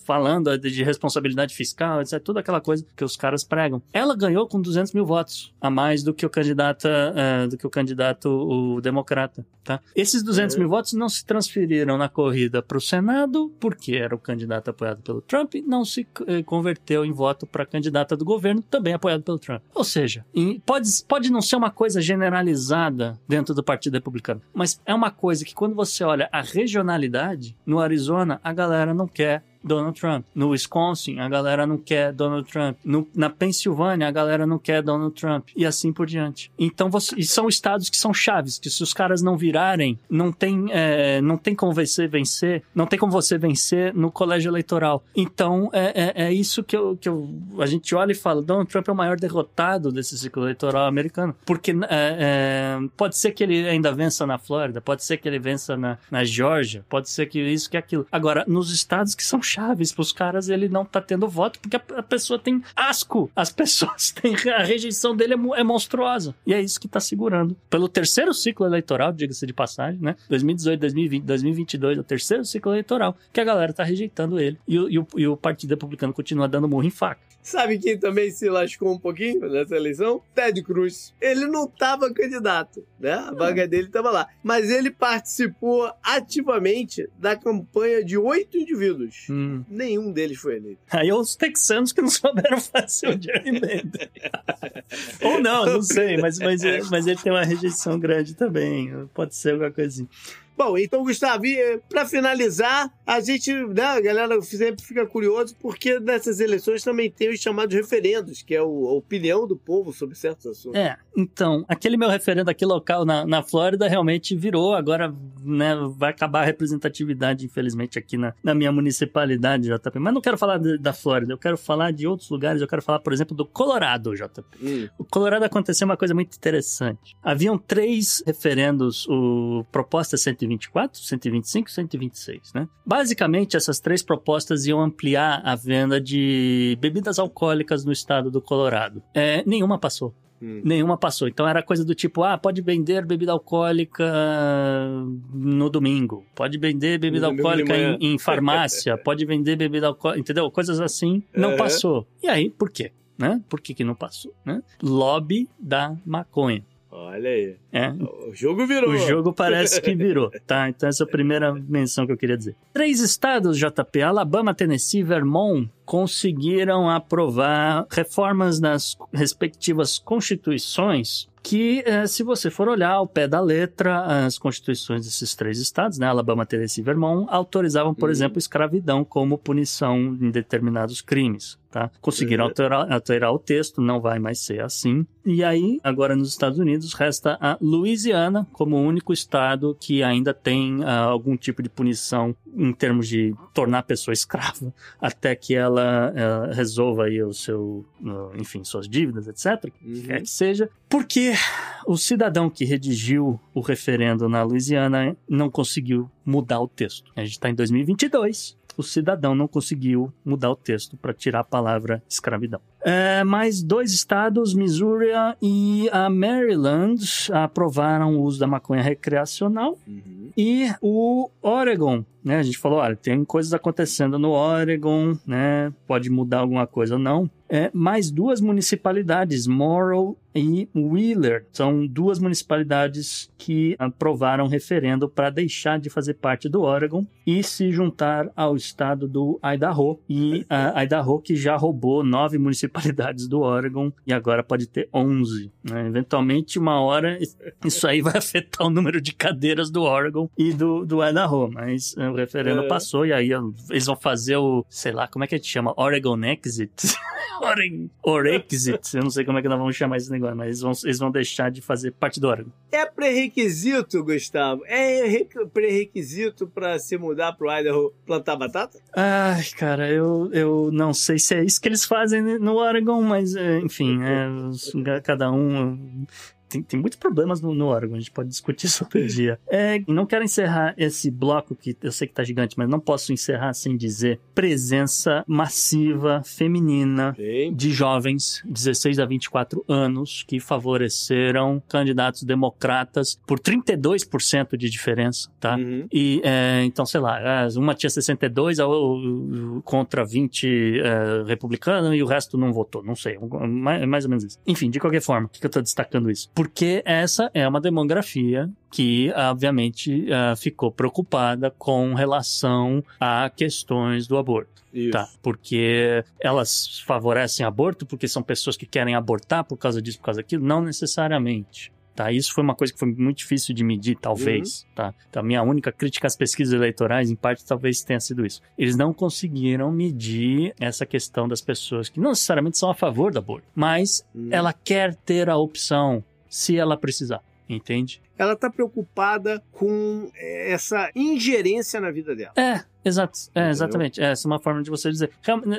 falando de responsabilidade fiscal, etc. Tudo aquela coisa que os caras pregam. Ela ganhou com 200 mil votos a mais do que o candidato, uh, do que o candidato o democrata, tá? Esses 200 é. mil votos não se transferiram na corrida para o Senado porque que era o candidato apoiado pelo Trump, não se eh, converteu em voto para a candidata do governo, também apoiado pelo Trump. Ou seja, pode, pode não ser uma coisa generalizada dentro do Partido Republicano, mas é uma coisa que quando você olha a regionalidade, no Arizona, a galera não quer Donald Trump. No Wisconsin, a galera não quer Donald Trump. No, na Pensilvânia, a galera não quer Donald Trump. E assim por diante. Então, você, e são estados que são chaves, que se os caras não virarem, não tem, é, não tem como você vencer, não tem como você vencer no colégio eleitoral. Então, é, é, é isso que, eu, que eu, a gente olha e fala, Donald Trump é o maior derrotado desse ciclo eleitoral americano. Porque é, é, pode ser que ele ainda vença na Flórida, pode ser que ele vença na, na Georgia, pode ser que isso, que aquilo. Agora, nos estados que são chaves pros caras, ele não tá tendo voto porque a, a pessoa tem asco. As pessoas <laughs> têm. A rejeição dele é, é, monstruosa. E é isso que tá segurando. Pelo terceiro ciclo eleitoral, diga-se de passagem, né? 2018, 2020, 2022, é o terceiro ciclo eleitoral que a galera tá rejeitando ele. E, e, o, e o Partido Republicano continua dando murro em faca. Sabe quem também se lascou um pouquinho nessa eleição? Ted Cruz. Ele não estava candidato, né? A vaga dele estava lá. Mas ele participou ativamente da campanha de oito indivíduos. Hum. Nenhum deles foi eleito. Aí é os texanos que não <laughs> souberam fazer o Jerry <laughs> Ou não, não sei. Mas, mas, mas ele tem uma rejeição grande também. Pode ser alguma coisinha. Bom, então, Gustavo, para finalizar, a gente, né, a galera sempre fica curioso porque nessas eleições também tem os chamados referendos, que é o, a opinião do povo sobre certos assuntos. É, então, aquele meu referendo aqui local na, na Flórida realmente virou, agora né, vai acabar a representatividade, infelizmente, aqui na, na minha municipalidade, JP. Mas não quero falar de, da Flórida, eu quero falar de outros lugares, eu quero falar, por exemplo, do Colorado, JP. Hum. O Colorado aconteceu uma coisa muito interessante. Haviam três referendos, o Proposta 120 124, 125 e 126, né? Basicamente, essas três propostas iam ampliar a venda de bebidas alcoólicas no estado do Colorado. É, nenhuma passou. Hum. Nenhuma passou. Então era coisa do tipo, ah, pode vender bebida alcoólica no domingo, pode vender bebida no alcoólica em, em, farmácia, <laughs> pode vender bebida alcoólica, entendeu? Coisas assim, não passou. E aí, por quê? Né? Por que, que não passou? Né? Lobby da maconha. Olha aí. É. O jogo virou. O jogo parece que virou, tá? Então essa é a <laughs> primeira menção que eu queria dizer. Três estados, JP, Alabama, Tennessee, Vermont, conseguiram aprovar reformas nas respectivas constituições que, eh, se você for olhar ao pé da letra, as constituições desses três estados, né, Alabama, Tennessee e Vermont, autorizavam, por Uhum. exemplo, escravidão como punição em determinados crimes. Tá? Conseguiram Uhum. alterar, alterar o texto, não vai mais ser assim. E aí, agora nos Estados Unidos, resta a Louisiana como o único estado que ainda tem ah, algum tipo de punição em termos de tornar a pessoa escrava <laughs> até que ela eh, resolva aí o seu, ah, enfim, suas dívidas, etc Uhum. quer que seja, porque o cidadão que redigiu o referendo na Louisiana não conseguiu mudar o texto. A gente está em 2022. O cidadão não conseguiu mudar o texto para tirar a palavra escravidão. É, mais dois estados, Missouri e a Maryland, aprovaram o uso da maconha recreacional. Uhum. E o Oregon, né? A gente falou, olha, tem coisas acontecendo no Oregon, né? Pode mudar alguma coisa ou não. É, mais duas municipalidades, Morrow e Wheeler, são duas municipalidades que aprovaram referendo para deixar de fazer parte do Oregon e se juntar ao estado do Idaho. E a Idaho que já roubou nove municipalidades do Oregon e agora pode ter onze. né? Eventualmente, uma hora, isso aí vai afetar o número de cadeiras do Oregon e do, do Idaho, mas é, o referendo É. passou e aí eles vão fazer o, sei lá, como é que a gente chama? Oregon Exit? <laughs> Oregon, Orexit, eu não sei como é que nós vamos chamar esse negócio, mas eles vão, eles vão deixar de fazer parte do Oregon. É pré-requisito, Gustavo? É re- pré-requisito para se mudar pro Idaho plantar batata? Ai, cara, eu, eu não sei se é isso que eles fazem no Oregon, mas é, enfim, é, cada um. Tem, tem muitos problemas no, no Oregon, a gente pode discutir isso outro dia. É, não quero encerrar esse bloco, que eu sei que tá gigante, mas não posso encerrar sem dizer presença massiva feminina Sim. de jovens 16 a 24 anos que favoreceram candidatos democratas por 32% de diferença, tá? Uhum. E é, então, sei lá, uma tinha 62 a- o- o- contra 20 é, republicano e o resto não votou. Não sei, mais, mais ou menos isso. Enfim, de qualquer forma, por que que eu tô destacando isso? Porque essa é uma demografia que, obviamente, é, ficou preocupada com relação a questões do aborto. Isso. Tá, porque elas favorecem aborto porque são pessoas que querem abortar por causa disso, por causa daquilo? Não necessariamente. Tá, isso foi uma coisa que foi muito difícil de medir, talvez. Tá? Então, a minha única crítica às pesquisas eleitorais, em parte, talvez tenha sido isso. Eles não conseguiram medir essa questão das pessoas que não necessariamente são a favor do aborto, mas Uhum. ela quer ter a opção se ela precisar, entende? Ela tá preocupada com eh, essa ingerência na vida dela. É, exato. É, exatamente. Essa é uma forma de você dizer.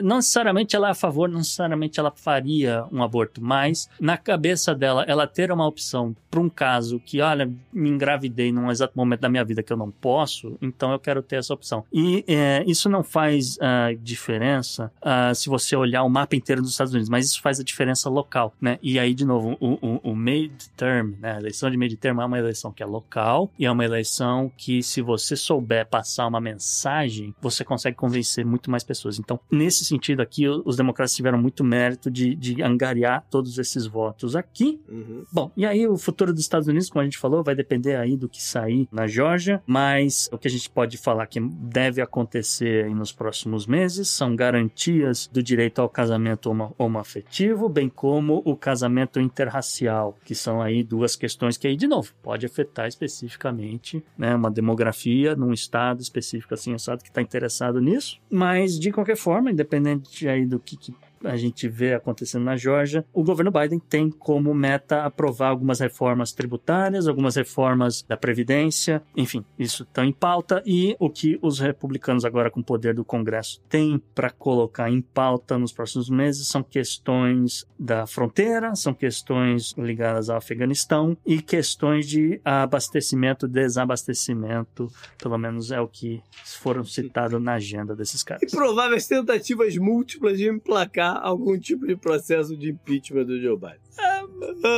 Não necessariamente ela é a favor, não necessariamente ela faria um aborto, mas na cabeça dela, ela ter uma opção para um caso que, olha, me engravidei num exato momento da minha vida que eu não posso, então eu quero ter essa opção. E é, isso não faz ah, diferença ah, se você olhar o mapa inteiro dos Estados Unidos, mas isso faz a diferença local, né? E aí, de novo, o, o, o mid-term, né? A eleição de mid-term é uma eleição que é local e é uma eleição que, se você souber passar uma mensagem, você consegue convencer muito mais pessoas. Então, nesse sentido aqui, os democratas tiveram muito mérito de, de angariar todos esses votos aqui. Uhum. Bom, e aí o futuro dos Estados Unidos, como a gente falou, vai depender aí do que sair na Geórgia, mas o que a gente pode falar que deve acontecer aí nos próximos meses são garantias do direito ao casamento homo- homoafetivo, bem como o casamento interracial, que são aí duas questões que aí, de novo, pode afetar especificamente né, uma demografia num estado específico assim, estado que está interessado nisso, mas de qualquer forma, independente aí do que, que a gente vê acontecendo na Geórgia, o governo Biden tem como meta aprovar algumas reformas tributárias, algumas reformas da Previdência, enfim, isso está em pauta. E o que os republicanos, agora com o poder do Congresso, têm para colocar em pauta nos próximos meses são questões da fronteira, são questões ligadas ao Afeganistão e questões de abastecimento, desabastecimento, pelo menos é o que foram citados na agenda desses E caras. prováveis tentativas múltiplas de emplacar algum tipo de processo de impeachment do Joe Biden.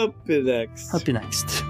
Up next. Up next.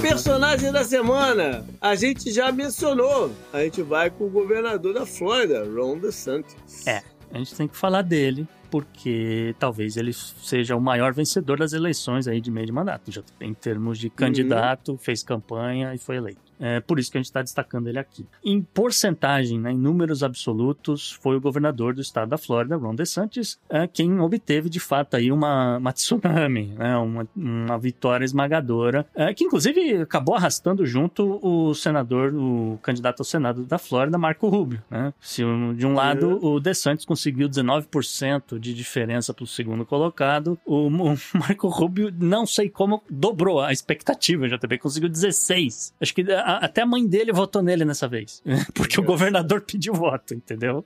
Personagem da semana, a gente já mencionou. A gente vai com o governador da Flórida, Ron DeSantis. É. a gente tem que falar dele, porque talvez ele seja o maior vencedor das eleições aí de meio de mandato, já em termos de candidato, uhum. fez campanha e foi eleito. É por isso que a gente está destacando ele aqui. Em porcentagem, né, em números absolutos, foi o governador do estado da Flórida, Ron DeSantis, é, quem obteve de fato aí uma, uma tsunami, né, uma, uma vitória esmagadora, é, que inclusive acabou arrastando junto o senador, o candidato ao Senado da Flórida, Marco Rubio. Né? Se de um lado uhum. o DeSantis conseguiu 19% de diferença para o segundo colocado, o, o Marco Rubio, não sei como, dobrou a expectativa, já também conseguiu 16. Acho que a, até a mãe dele votou nele nessa vez. <laughs> Porque o governador pediu voto, entendeu?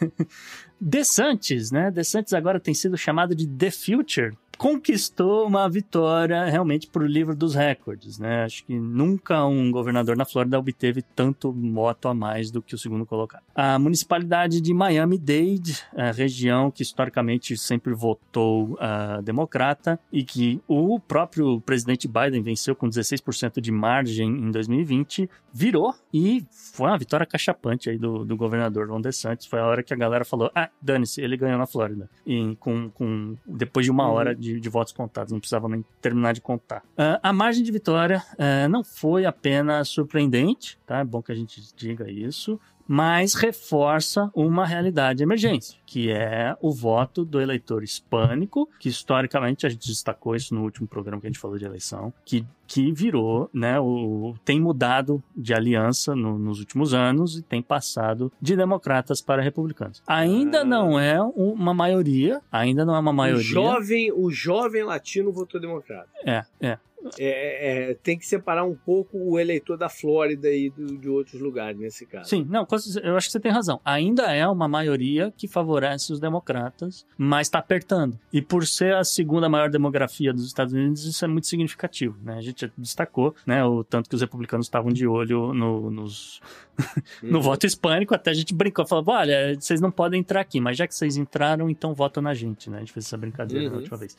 <laughs> DeSantis, né? DeSantis agora tem sido chamado de The Future conquistou uma vitória realmente para o livro dos recordes, né? Acho que nunca um governador na Flórida obteve tanto voto a mais do que o segundo colocado. A municipalidade de Miami-Dade, a região que historicamente sempre votou uh, democrata e que o próprio presidente Biden venceu com 16% de margem em 2020, virou e foi uma vitória cachapante aí do, do governador Ron DeSantis. Foi a hora que a galera falou, ah, dane-se, ele ganhou na Flórida. E com, com depois de uma uhum. hora de de, de votos contados, não precisava nem terminar de contar. Uh, a margem de vitória uh, não foi apenas surpreendente, tá? É bom que a gente diga isso mas reforça uma realidade de emergência, que é o voto do eleitor hispânico, que historicamente a gente destacou isso no último programa que a gente falou de eleição, que, que virou, né, o, tem mudado de aliança no, nos últimos anos e tem passado de democratas para republicanos. Ainda ah. não é uma maioria, ainda não é uma maioria. O jovem, o jovem latino votou democrata. É, é. É, é, tem que separar um pouco o eleitor da Flórida e do, de outros lugares nesse caso. Sim, não, eu acho que você tem razão. Ainda é uma maioria que favorece os democratas, mas está apertando. E por ser a segunda maior demografia dos Estados Unidos, isso é muito significativo. Né? A gente destacou né, o tanto que os republicanos estavam de olho no, nos, <laughs> no uhum. voto hispânico, até a gente brincou, falou: olha, vocês não podem entrar aqui, mas já que vocês entraram, então votam na gente, né? A gente fez essa brincadeira uhum. na última vez.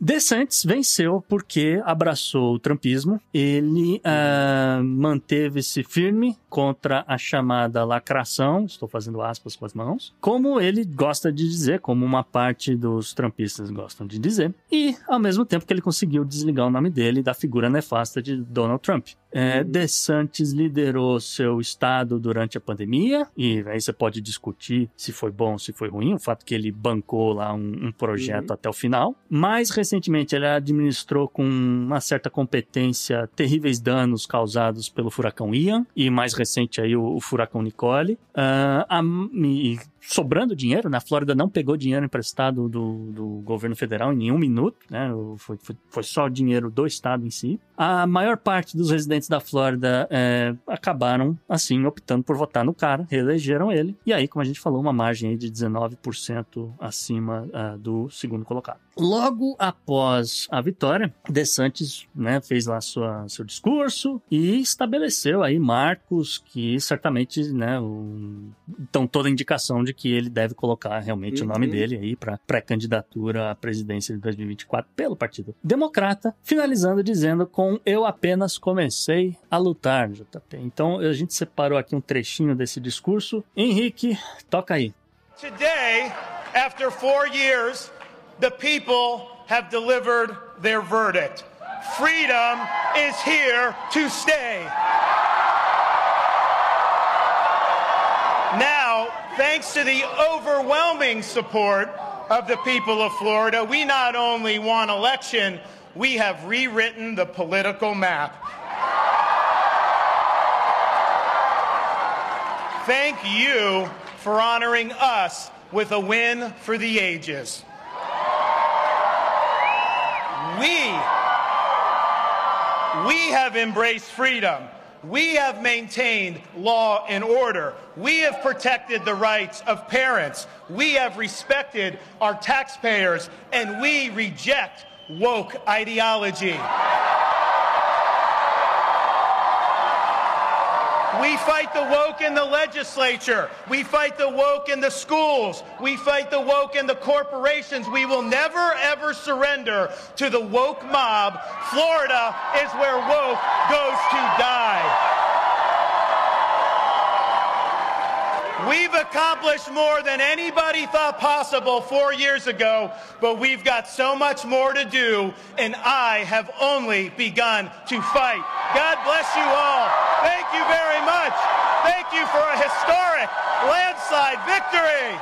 DeSantis venceu porque abraçou o trumpismo, ele uh, manteve-se firme contra a chamada lacração, estou fazendo aspas com as mãos, como ele gosta de dizer, como uma parte dos trumpistas gostam de dizer, e ao mesmo tempo que ele conseguiu desligar o nome dele da figura nefasta de Donald Trump. É, DeSantis liderou seu estado durante a pandemia, e aí você pode discutir se foi bom, se foi ruim, o fato que ele bancou lá um, um projeto uhum. até o final. Mais recentemente, ele administrou com uma certa competência terríveis danos causados pelo furacão Ian, e mais recente aí o, o furacão Nicole. Uh, a, e sobrando dinheiro, né? A Flórida não pegou dinheiro emprestado do, do governo federal em nenhum minuto, né? Foi, foi, foi só dinheiro do estado em si. A maior parte dos residentes da Flórida é, acabaram, assim, optando por votar no cara, reelegeram ele, e aí, como a gente falou, uma margem de 19% acima uh, do segundo colocado. Logo após a vitória, DeSantis né, fez lá sua, seu discurso e estabeleceu aí marcos que certamente né, dão toda indicação de que ele deve colocar realmente uhum. o nome uhum. dele aí para pré-candidatura à presidência de 2024 pelo Partido Democrata, finalizando dizendo com eu apenas comecei a lutar, JP. Então a gente separou aqui um trechinho desse discurso. Henrique, toca aí. Today, after four years, the people have delivered their verdict. Freedom is here to stay. Thanks to the overwhelming support of the people of Florida, we not only won election, we have rewritten the political map. Thank you for honoring us with a win for the ages. We, we have embraced freedom. We have maintained law and order. We have protected the rights of parents. We have respected our taxpayers, and we reject woke ideology. We fight the woke in the legislature. We fight the woke in the schools. We fight the woke in the corporations. We will never, ever surrender to the woke mob. Florida is where woke goes to die. We've accomplished more than anybody thought possible four years ago, but we've got so much more to do, and I have only begun to fight. God bless you all. Thank you very much. Thank you for a historic landslide victory.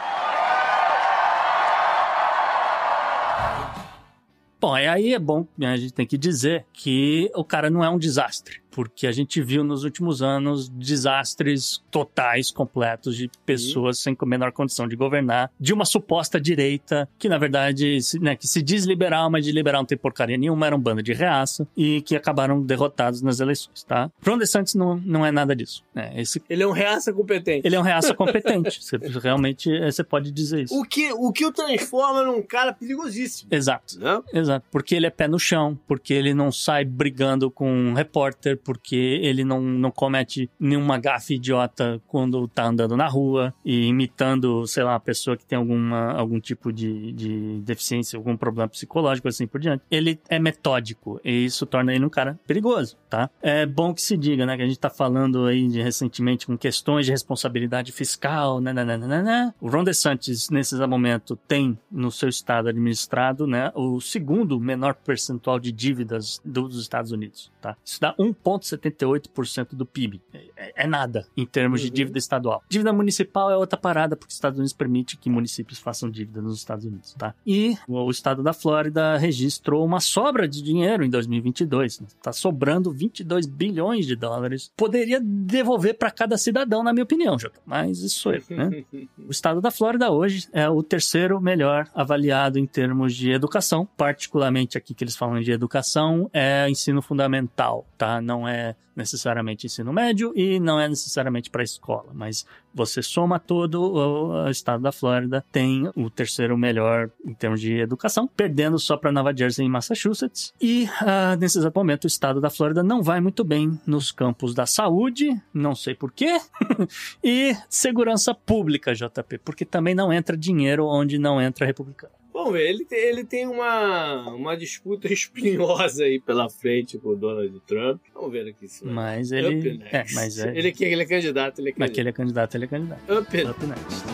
Bom, aí é bom, a gente tem que dizer que o cara não é um desastre porque a gente viu nos últimos anos desastres totais, completos, de pessoas sem a menor condição de governar, de uma suposta direita, que na verdade né, que se diz liberal, mas de liberal não tem porcaria nenhuma, era um bando de reaça, e que acabaram derrotados nas eleições, tá? Ron DeSantis não, não é nada disso. Né? Esse, Ele é um reaça competente. ele é um reaça <laughs> competente, você, realmente eh, você pode dizer isso. O que, o que o transforma num cara perigosíssimo. Exato. Né? Exato, porque ele é pé no chão, porque ele não sai brigando com um repórter, porque ele não, não comete nenhuma gafe idiota quando tá andando na rua e imitando, sei lá, uma pessoa que tem alguma, algum tipo de, de deficiência, algum problema psicológico, assim por diante. Ele é metódico e isso torna ele um cara perigoso, tá? É bom que se diga, né, que a gente tá falando aí de, recentemente com questões de responsabilidade fiscal, né, né, né, né, né. O Ron DeSantis, nesse momento, tem no seu estado administrado, né, o segundo menor percentual de dívidas dos Estados Unidos, tá? Isso dá 1,78% do PIB. É, é, nada em termos de dívida estadual. Dívida municipal é outra parada, porque os Estados Unidos permite que municípios façam dívida nos Estados Unidos, tá? E o estado da Flórida registrou uma sobra de dinheiro em 2022. Tá sobrando 22 bilhões de dólares. Poderia devolver para cada cidadão, na minha opinião, Jota. Mas isso sou eu, né? <laughs> o estado da Flórida hoje é o terceiro melhor avaliado em termos de educação, particularmente aqui que eles falam de educação, é ensino fundamental, tá? Não é necessariamente ensino médio e não é necessariamente para escola, mas você soma todo o estado da Flórida tem o terceiro melhor em termos de educação, perdendo só para Nova Jersey e Massachusetts. E uh, nesse exato momento o estado da Flórida não vai muito bem nos campos da saúde, não sei porquê, <laughs> e segurança pública, JP, porque também não entra dinheiro onde não entra republicano. Vamos ver, ele tem, ele tem uma, uma disputa <laughs> espinhosa aí pela frente com o Donald Trump. Vamos ver aqui se Mas ele. É, mas é. Ele, ele é candidato, ele é candidato. Mas que ele é candidato, ele é candidato. Up, Up next.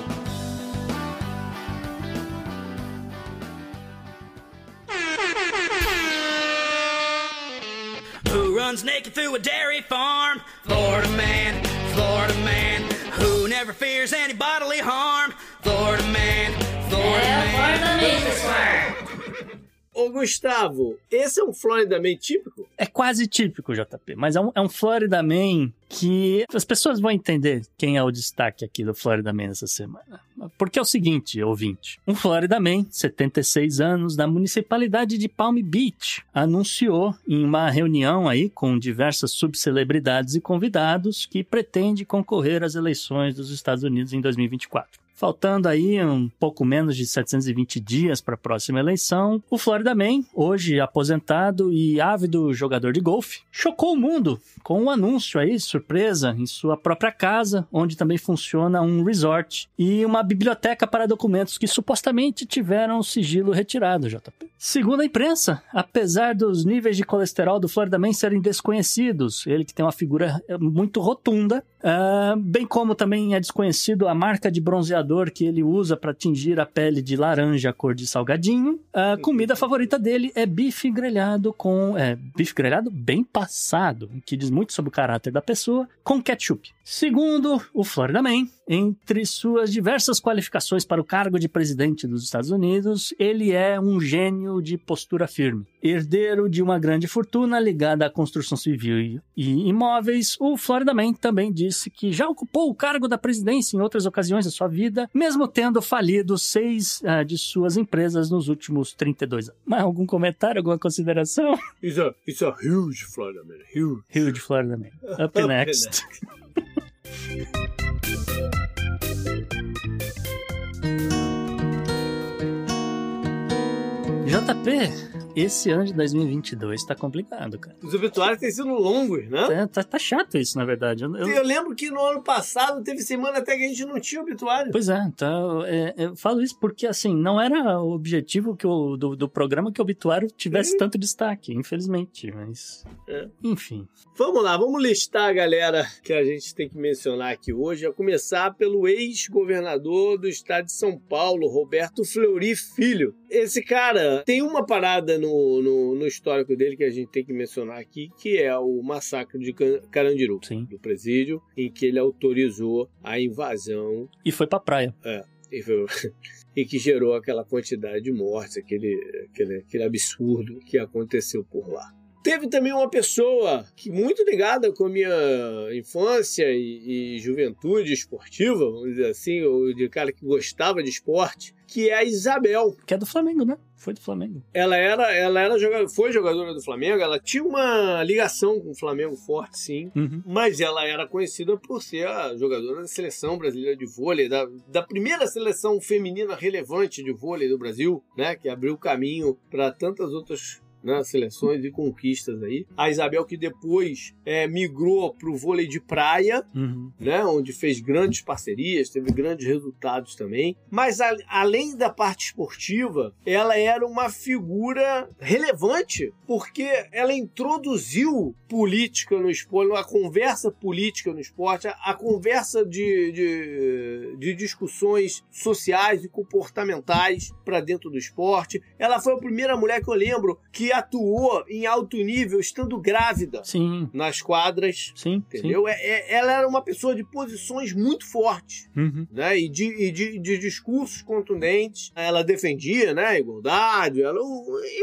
Who runs naked through a dairy farm? Florida man, Florida man. Who never fears any bodily harm? Florida. Ô Gustavo, esse é um Florida Man típico? É quase típico, JP, mas é um, é um Florida Man que as pessoas vão entender quem é o destaque aqui do Florida Man essa semana. Porque é o seguinte, ouvinte. Um Florida Man, 76 anos, da municipalidade de Palm Beach, anunciou em uma reunião aí com diversas subcelebridades e convidados que pretende concorrer às eleições dos Estados Unidos em 2024. Faltando aí um pouco menos de 720 dias para a próxima eleição, o Florida Man, hoje aposentado e ávido jogador de golfe, chocou o mundo com um anúncio aí, surpresa, em sua própria casa, onde também funciona um resort e uma biblioteca para documentos que supostamente tiveram o sigilo retirado, JP. Segundo a imprensa, apesar dos níveis de colesterol do Florida Man serem desconhecidos, ele que tem uma figura muito rotunda, uh, bem como também é desconhecido a marca de bronzeador que ele usa para tingir a pele de laranja cor de salgadinho. A comida favorita dele é bife grelhado com. É, bife grelhado bem passado, que diz muito sobre o caráter da pessoa, com ketchup. Segundo o Florida Man, entre suas diversas qualificações para o cargo de presidente dos Estados Unidos, ele é um gênio de postura firme. Herdeiro de uma grande fortuna ligada à construção civil e imóveis, o Florida Man também disse que já ocupou o cargo da presidência em outras ocasiões da sua vida, mesmo tendo falido seis uh, de suas empresas nos últimos 32 anos. Mas algum comentário, alguma consideração? <laughs> It's a, it's a huge Florida Man, huge. Huge Florida Man. Up, <laughs> Up next. next. <laughs> JP, esse ano de 2022 tá complicado, cara. Os obituários têm sido longos, né? É, tá, tá chato isso, na verdade. Eu- eu- Eu lembro que no ano passado teve semana até que a gente não tinha obituário. Pois é, então é, eu falo isso porque assim, não era o objetivo que o, do, do programa que o obituário tivesse tanto destaque, infelizmente, mas. É. Enfim. Vamos lá, vamos listar a galera que a gente tem que mencionar aqui hoje, a começar pelo ex-governador do estado de São Paulo, Roberto Fleury Filho. Esse cara tem uma parada no, no, no histórico dele que a gente tem que mencionar aqui, que é o massacre de Carandiru, Sim. do presídio, em que ele autorizou a invasão E foi pra praia. e, foi- <laughs> e que gerou aquela quantidade de mortes, aquele, aquele, aquele absurdo que aconteceu por lá. Teve também uma pessoa que muito ligada com a minha infância e, e juventude esportiva, vamos dizer assim, ou de cara que gostava de esporte, que é a Isabel. Que é do Flamengo, né? Foi do Flamengo. Ela era, ela era foi jogadora do Flamengo, ela tinha uma ligação com o Flamengo forte, sim. Uhum. Mas ela era conhecida por ser a jogadora da seleção brasileira de vôlei, da, da primeira seleção feminina relevante de vôlei do Brasil, né? Que abriu caminho para tantas outras né, seleções e conquistas aí. A Isabel que depois é, migrou para o vôlei de praia, Uhum. né, onde fez grandes parcerias, teve grandes resultados também. Mas a- além da parte esportiva, ela era uma figura relevante, porque ela introduziu política no esporte, a conversa política no esporte, a, a conversa de, de, de discussões sociais e comportamentais para dentro do esporte. Ela foi a primeira mulher que eu lembro que atuou em alto nível estando grávida Sim, nas quadras sim. Entendeu? É- é- ela era uma pessoa de posições muito fortes, Sim. Uhum. né? E de, e de, de discursos contundentes. Ela defendia, né? A igualdade, ela,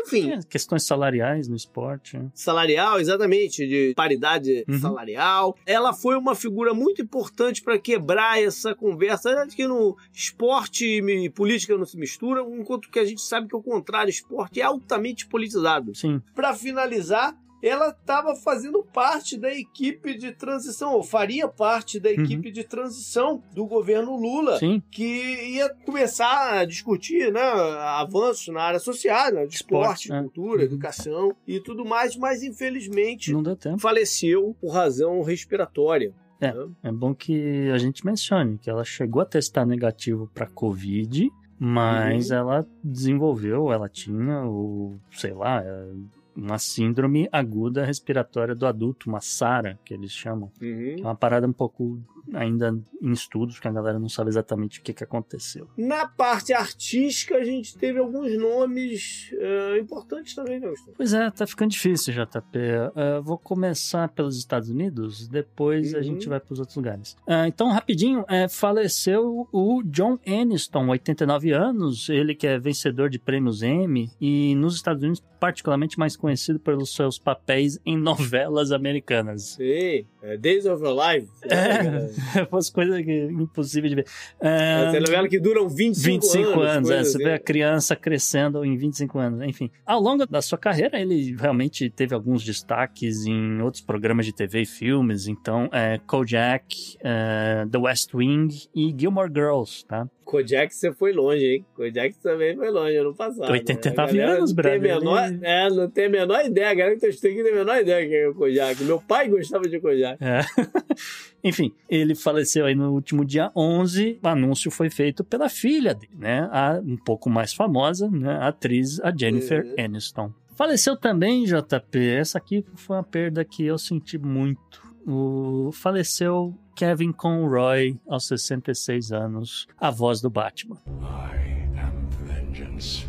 enfim, É, questões salariais no esporte. né? salarial, exatamente, de paridade Uhum. salarial. Ela foi uma figura muito importante para quebrar essa conversa de que no esporte e política não se mistura, enquanto que a gente sabe que o contrário, esporte é altamente politizado. Sim. Para finalizar, ela estava fazendo parte da equipe de transição, ou faria parte da equipe de transição do governo Lula, Sim. que ia começar a discutir né, avanços na área social, né, de esporte, Esporte, né? cultura, Uhum. educação e tudo mais, mas infelizmente Não deu tempo. faleceu por razão respiratória. É. né? É bom que a gente mencione que ela chegou a testar negativo para Covid, mas Uhum. ela desenvolveu, ela tinha o, sei lá, é, uma síndrome aguda respiratória do adulto, uma SARA, que eles chamam. Uhum. É uma parada um pouco ainda em estudos, que a galera não sabe exatamente o que, que aconteceu. Na parte artística, a gente teve alguns nomes eh, importantes também, né, Gustavo? Pois é, tá ficando difícil, JP. Eh, vou começar pelos Estados Unidos, depois a Uhum. gente vai para os outros lugares. Ah, então, rapidinho, faleceu o John Aniston, 89 anos, ele que é vencedor de prêmios Emmy e nos Estados Unidos particularmente mais conhecido pelos seus papéis em <laughs> novelas americanas. Sim, é Days of Your Life. É, fosse <laughs> coisa que, impossível de ver. Ah, Essa novela que duram 25, 25 anos, anos. é, você vê assim. a criança crescendo em 25 anos, enfim. Ao longo da sua carreira, ele realmente teve alguns destaques em outros programas de TV e filmes, então, é, Kojak, é, The West Wing e Gilmore Girls, tá? Kojak você foi longe, hein? Kojak também foi longe ano passado. 89 né? Anos, brother, menor, ele- É, não tem a menor ideia. A galera que tá aqui tem a menor ideia quem é o Kojak. Meu pai gostava de Kojak. É. <laughs> Enfim, ele faleceu aí no último dia 11. O anúncio foi feito pela filha dele, né? A um pouco mais famosa, né? A atriz, a Jennifer Uhum. Aniston. Faleceu também, JP. Essa aqui foi uma perda que eu senti muito. O... Faleceu Kevin Conroy, aos 66 anos, a voz do Batman. I am vengeance.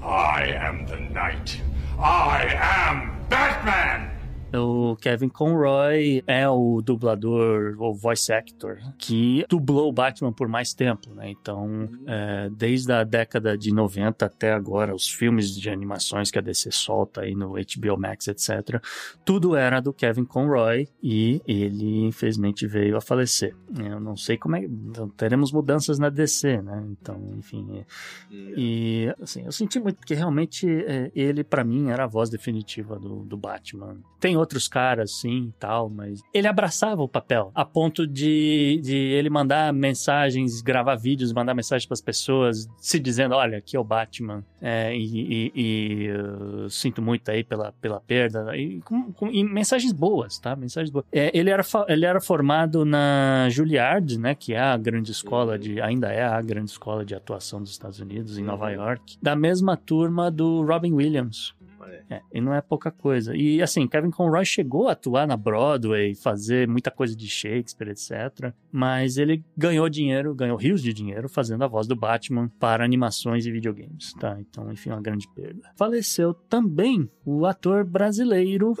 I am the night. I am Batman! O Kevin Conroy é o dublador, ou voice actor, que dublou o Batman por mais tempo, né? Então, é, desde a década de 90 até agora, os filmes de animações que a DC solta aí no HBO Max, etc., tudo era do Kevin Conroy e ele, infelizmente, veio a falecer. Eu não sei como é... então, teremos mudanças na DC, né? Então, enfim... é- e, assim, eu senti muito, porque realmente é, ele, pra mim, era a voz definitiva do, do Batman. Tem outros caras, sim, e tal, mas ele abraçava o papel, a ponto de, de ele mandar mensagens, gravar vídeos, mandar mensagens para as pessoas, se dizendo, olha, aqui é o Batman, é, e, e, e sinto muito aí pela, pela perda, e, com, com- e mensagens boas, tá? Mensagens boas. É, ele, era, ele era formado na Juilliard, né, que é a grande escola de, ainda é a grande escola de atuação dos Estados Unidos, em Nova Uhum. York, da mesma turma do Robin Williams. Olha. É, e não é pouca coisa. E assim, Kevin Conroy chegou a atuar na Broadway, fazer muita coisa de Shakespeare, etc. Mas ele ganhou dinheiro, ganhou rios de dinheiro fazendo a voz do Batman para animações e videogames, tá? Então, enfim, uma grande perda. Faleceu também o ator brasileiro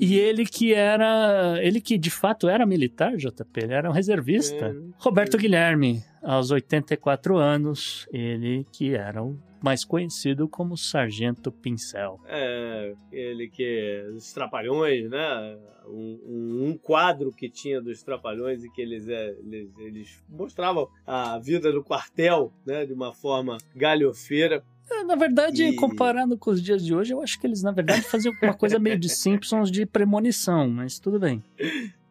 e ele que era, ele que de fato era militar, JP, ele era um reservista. É. Roberto Guilherme, aos 84 anos, ele que era o mais conhecido como Sargento Pincel. É, ele que. Os Trapalhões, né? Um, um- quadro que tinha dos Trapalhões e que eles, é, eles, eles mostravam a vida do quartel, né? De uma forma galhofeira. É, Na verdade, E- comparando com os dias de hoje, eu acho que eles, na verdade, faziam uma coisa meio de Simpsons de premonição, mas tudo bem.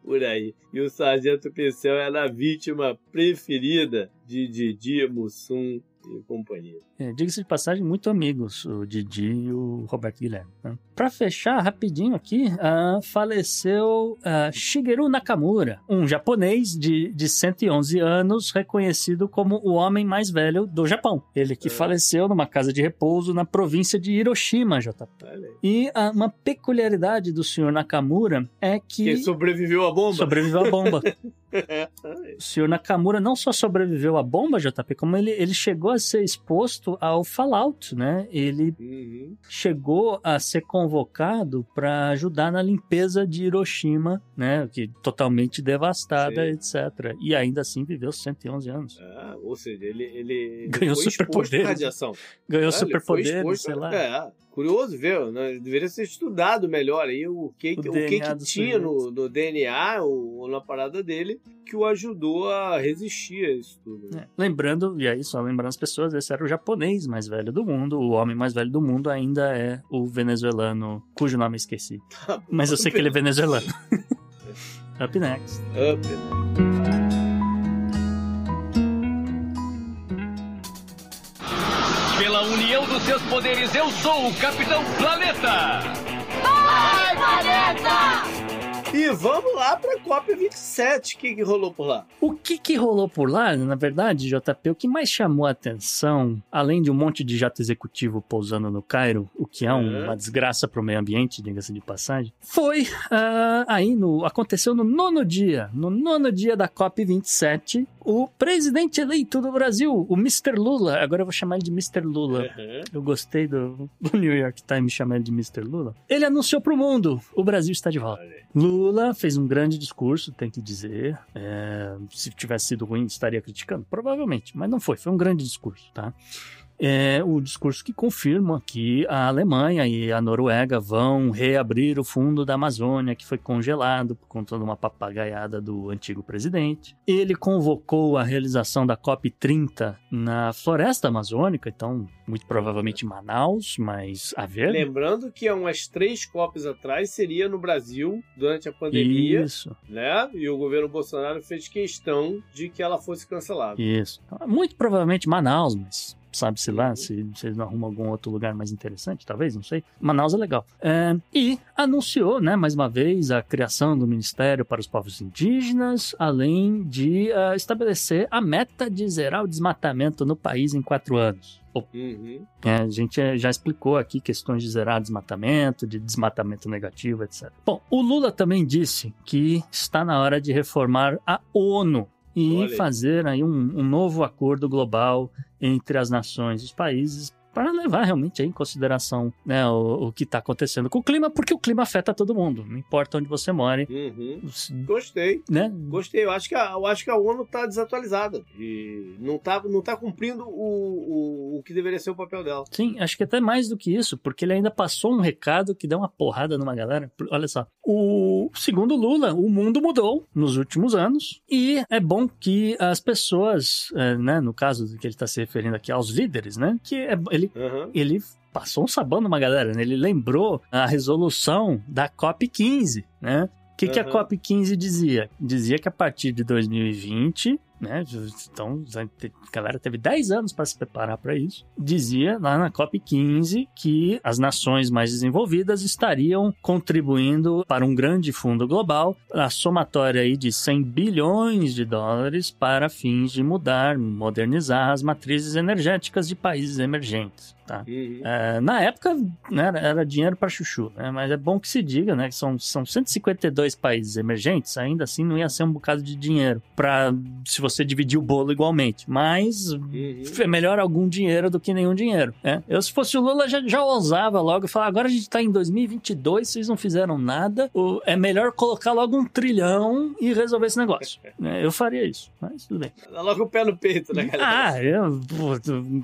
Por aí. E o Sargento Pincel era a vítima preferida de Didi, Mussum e companhia. É, Diga-se de passagem, muito amigos, o Didi e o Roberto Guilherme. Né? Pra fechar rapidinho aqui, ah, faleceu ah, Shigeru Nakamura, um japonês de, de 111 anos, reconhecido como o homem mais velho do Japão. Ele que É. faleceu numa casa de repouso na província de Hiroshima, JP. Aí. E ah, uma peculiaridade do senhor Nakamura é que... Quem sobreviveu à bomba? Sobreviveu à bomba. <laughs> <laughs> O senhor Nakamura não só sobreviveu à bomba, JP, como ele, ele chegou a ser exposto ao Fallout, né? Ele Uhum. chegou a ser convocado para ajudar na limpeza de Hiroshima, né? Que totalmente devastada, Sim. etc. E ainda assim viveu 111 anos. Ah, ou seja, ele, ele Ganhou superpoderes. Ganhou Ah, superpoderes, sei lá. É, curioso ver, né? deveria ser estudado melhor aí o que, O o que, que tinha no, no DNA ou na parada dele que o ajudou a resistir a isso tudo. né? É, Lembrando, e aí só lembrando as pessoas, esse era o japonês mais velho do mundo, o homem mais velho do mundo ainda é o venezuelano, cujo nome eu esqueci. <laughs> Mas eu sei que ele é venezuelano. <laughs> Up next. Up. Pela poderes, eu sou o Capitão Planeta! E vamos lá pra Copa 27. O que, que rolou por lá? O que que rolou por lá, na verdade, JP, o que mais chamou a atenção, além de um monte de jato executivo pousando no Cairo, o que é um- É. uma desgraça para o meio ambiente, diga-se de passagem, foi ah, aí no aconteceu no nono dia, no nono dia da COP 27, o presidente eleito do Brasil, o Mr. Lula, agora eu vou chamar ele de Mr. Lula. Uhum. Eu gostei do, do New York Times chamar ele de Mr. Lula. Ele anunciou pro mundo: o Brasil está de volta. Lula fez um grande discurso, tem que dizer. É, se tivesse sido ruim, estaria criticando? Provavelmente, mas não foi. Foi um grande discurso, tá? É o discurso que confirma que a Alemanha e a Noruega vão reabrir o fundo da Amazônia, que foi congelado por conta de uma papagaiada do antigo presidente. Ele convocou a realização da COP30 na floresta amazônica, então, muito provavelmente Manaus, mas a ver. Lembrando que há umas três copos atrás seria no Brasil durante a pandemia, Isso. né? E o governo Bolsonaro fez questão de que ela fosse cancelada. Isso. Muito provavelmente Manaus, mas sabe-se lá se vocês não arrumam algum outro lugar mais interessante, talvez, não sei. Manaus é legal. É, e anunciou, né, mais uma vez, a criação do Ministério para os Povos Indígenas, além de ah, estabelecer a meta de zerar o desmatamento no país em quatro anos. Uhum. é, a gente já explicou aqui questões de zerar desmatamento, de desmatamento negativo, etc. Bom, o Lula também disse que está na hora de reformar a ONU e fazer aí um, um novo acordo global entre as nações e os países para levar realmente em consideração né, o, o que está acontecendo com o clima, porque o clima afeta todo mundo, não importa onde você more, Uhum. Gostei. né? Gostei. Eu acho que a, eu acho que a ONU está desatualizada. E não está não tá cumprindo o, o, o que deveria ser o papel dela. Sim, acho que até mais do que isso, porque ele ainda passou um recado que deu uma porrada numa galera. Olha só, o segundo Lula, o mundo mudou nos últimos anos e é bom que as pessoas, é, né, no caso do que ele está se referindo aqui aos líderes, né, que é- ele ele, Aham. ele passou um sabão numa galera, né? Ele lembrou a resolução da COP15, né? O que, que a Aham. COP15 dizia? Dizia que a partir de 2020, né? Então, a galera teve 10 anos para se preparar para isso. Dizia lá na COP15 que as nações mais desenvolvidas estariam contribuindo para um grande fundo global, a somatória aí de 100 bilhões de dólares para fins de mudar, modernizar as matrizes energéticas de países emergentes. Tá? Uhum. É, na época né, era, dinheiro para chuchu, né? mas é bom que se diga né, que são, são 152 países emergentes, ainda assim não ia ser um bocado de dinheiro para se você dividir o bolo igualmente. Mas Uhum. é melhor algum dinheiro do que nenhum dinheiro. Né? Eu, se fosse o Lula, já, já ousava logo e falar: agora a gente tá em 2022, vocês não fizeram nada, o- é melhor colocar logo um trilhão e resolver esse negócio. <laughs> né? Eu faria isso, mas tudo bem. Dá logo o pé no peito, né, galera? Ah, eu, pô,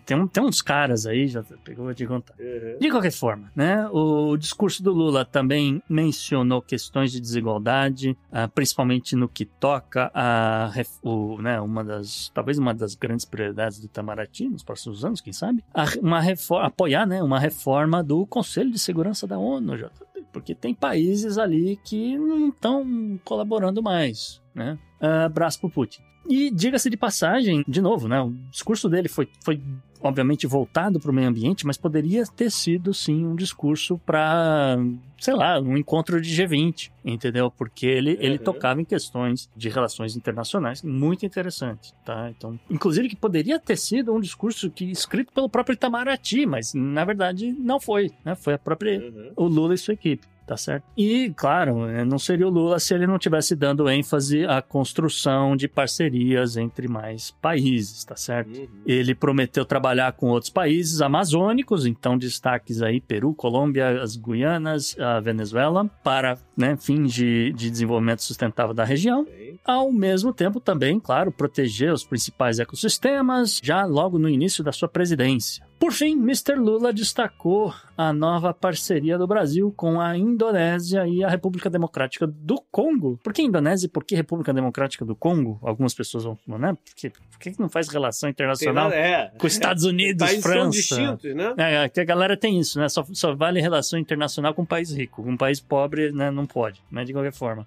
tem, tem uns caras aí, já pegou, vou te contar. Uhum. De qualquer forma, né, o discurso do Lula também mencionou questões de desigualdade, ah, principalmente no que toca a o, né, uma das, talvez uma das grandes prioridades do Itamaraty nos próximos anos, quem sabe, uma reforma, apoiar, né, uma reforma do Conselho de Segurança da ONU, JP, porque tem países ali que não estão colaborando mais, né? Ah, Abraço pro Putin. E diga-se de passagem, de novo, né? O discurso dele foi, foi obviamente voltado para o meio ambiente, mas poderia ter sido sim um discurso para, sei lá, um encontro de G20, entendeu? Porque ele, ele Uhum. tocava em questões de relações internacionais muito interessantes, tá? Então, inclusive que poderia ter sido um discurso que escrito pelo próprio Itamaraty, mas na verdade não foi, né? Foi a própria Uhum. o Lula e sua equipe, tá certo? E, claro, eh, não seria o Lula se ele não tivesse dando ênfase à construção de parcerias entre mais países, tá certo? Uhum. Ele prometeu trabalhar com outros países amazônicos, então destaques aí Peru, Colômbia, as Guianas, a Venezuela, para né, fins de, de desenvolvimento sustentável da região. Ok. Ao mesmo tempo, também, claro, proteger os principais ecossistemas já logo no início da sua presidência. Por fim, Mr. Lula destacou a nova parceria do Brasil com a Indonésia e a República Democrática do Congo. Por que Indonésia e por que República Democrática do Congo? Algumas pessoas vão falar, né? Por que, por que não faz relação internacional nada- é. com Estados Unidos, são França? distintos, né? É, é, que a galera tem isso, né? Só, só vale relação internacional com um país rico. Com um país pobre, né, não pode, né? De qualquer forma.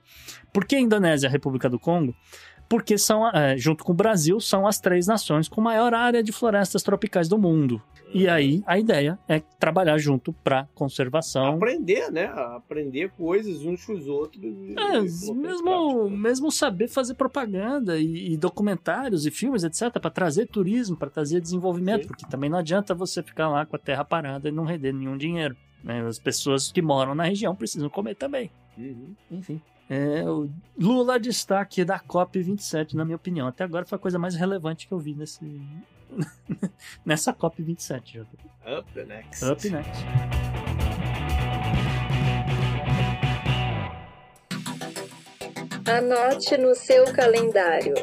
Por que Indonésia e a República do Congo? Porque são, é, junto com o Brasil, são as três nações com maior área de florestas tropicais do mundo. E aí, a ideia é trabalhar junto para conservação. Aprender, né? Aprender coisas uns com os outros. e- É, e mesmo, prática. mesmo saber fazer propaganda e, e documentários e filmes, etc., para trazer turismo, para trazer desenvolvimento, Sim. porque também não adianta você ficar lá com a terra parada e não render nenhum dinheiro. né? As pessoas que moram na região precisam comer também. Uhum. Enfim. É, o Lula destaque da COP27, na minha opinião. Até agora foi a coisa mais relevante que eu vi nesse, <laughs> nessa COP27. já. Up the next. Up next. Anote no seu calendário.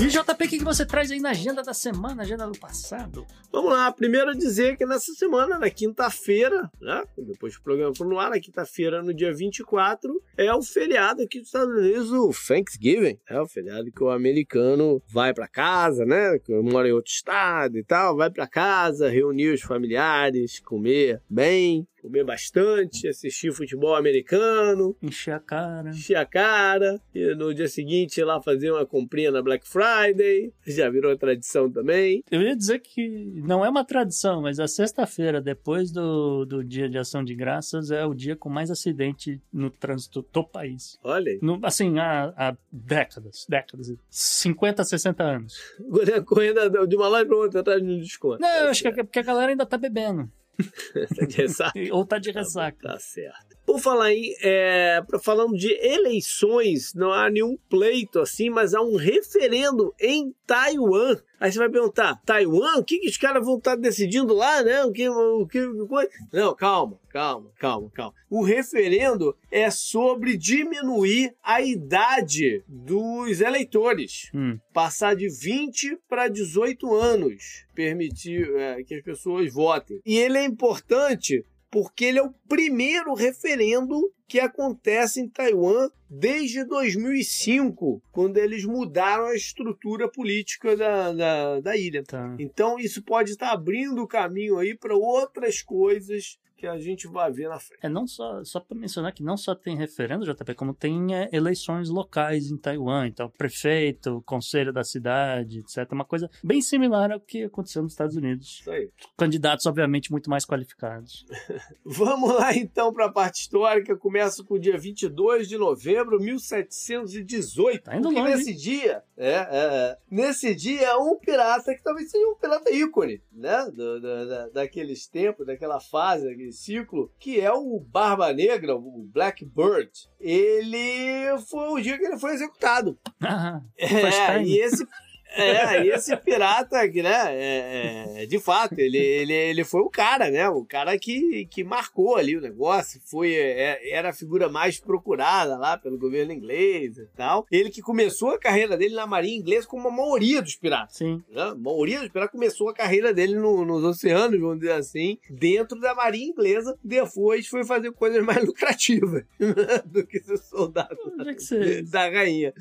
E JP, o que você traz aí na agenda da semana, agenda do passado? Vamos lá, primeiro dizer que nessa semana, na quinta-feira, né? Depois que o programa for no ar, na quinta-feira, no dia 24, é o feriado aqui dos Estados Unidos, o Thanksgiving. É o feriado que o americano vai pra casa, né? Que mora em outro estado e tal, vai pra casa, reunir os familiares, comer bem, comer bastante, assistir futebol americano, Encher a cara. encher a cara, e no dia seguinte ir lá fazer uma comprinha na Black Friday. Já virou tradição também. Eu ia dizer que não é uma tradição, mas a sexta-feira, depois do, do dia de ação de graças, é o dia com mais acidente no trânsito do país. Olha aí. No- assim, há, há décadas, décadas, 50, 60 anos. Agora correndo de uma loja pra outra atrás de um desconto. Não, eu acho que é porque a galera ainda tá bebendo. <laughs> Tá de ressaca? Ou tá de ressaca. Tá certo. Por falar em. É, falando de eleições, não há nenhum pleito assim, mas há um referendo em Taiwan. Aí você vai perguntar: Taiwan? O que, que os caras vão estar decidindo lá, né? O que, o que que coisa? Não, calma, calma, calma, calma. O referendo é sobre diminuir a idade dos eleitores Hum. passar de 20 para 18 anos, permitir é, que as pessoas votem. E ele é importante porque ele é o primeiro referendo que acontece em Taiwan desde 2005, quando eles mudaram a estrutura política da, da, da ilha. Tá. Então, isso pode estar abrindo o caminho aí para outras coisas que a gente vai ver na frente. É não só, só para mencionar que não só tem referendo, JP, como tem é, eleições locais em Taiwan. Então, prefeito, conselho da cidade, etc. Uma coisa bem similar ao que aconteceu nos Estados Unidos. Isso aí. Candidatos, obviamente, muito mais qualificados. <laughs> Vamos lá então para a parte histórica. Começa com o dia 22 de novembro de 1718. Tá indo porque longe, nesse dia, é, é, é, nesse dia, um pirata que talvez seja um pirata ícone, né? Do, do, da, daqueles tempos, daquela fase, daquele ciclo, que é o Barba Negra, o Blackbird. Ele foi o dia que ele foi executado. Ah, É, e esse, é, e esse pirata, que, né, é, é, de fato, ele, ele, ele foi o cara, né? O cara que, que marcou ali o negócio, foi, é, era a figura mais procurada lá pelo governo inglês e tal. Ele que começou a carreira dele na marinha inglesa como a maioria dos piratas. Sim. Né? A maioria dos piratas começou a carreira dele no- nos oceanos, vamos dizer assim, dentro da marinha inglesa. Depois foi fazer coisas mais lucrativas <laughs> do que ser soldado Onde é você... da rainha.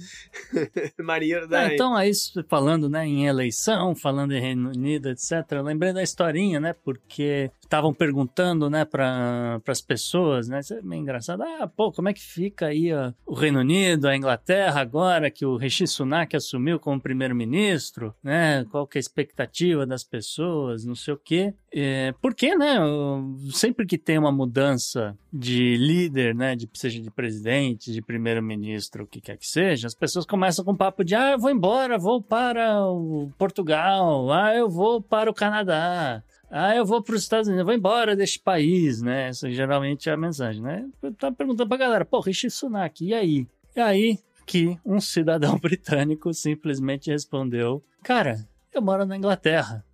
<laughs> Marinheiro da Ah, rainha. então, aí falando né, em eleição, falando em Reino Unido, etc., lembrei da historinha, né? Porque estavam perguntando né, para as pessoas, né? Isso é meio engraçado. Ah, pô, como é que fica aí ó, o Reino Unido, a Inglaterra, agora que o Rishi Sunak assumiu como primeiro-ministro, né? Qual que é a expectativa das pessoas, não sei o quê. É, porque, né? o- Sempre que tem uma mudança de líder, né? De, seja de presidente, de primeiro-ministro, o que quer que seja, as pessoas começam com papo de ah, eu vou embora, vou para o Portugal, ah, eu vou para o Canadá. Ah, eu vou para os Estados Unidos, eu vou embora deste país, né? Essa geralmente é a mensagem, né? Eu tava perguntando pra galera, pô, Rishi Sunak, e aí? E aí que um cidadão <laughs> britânico simplesmente respondeu, cara, eu moro na Inglaterra.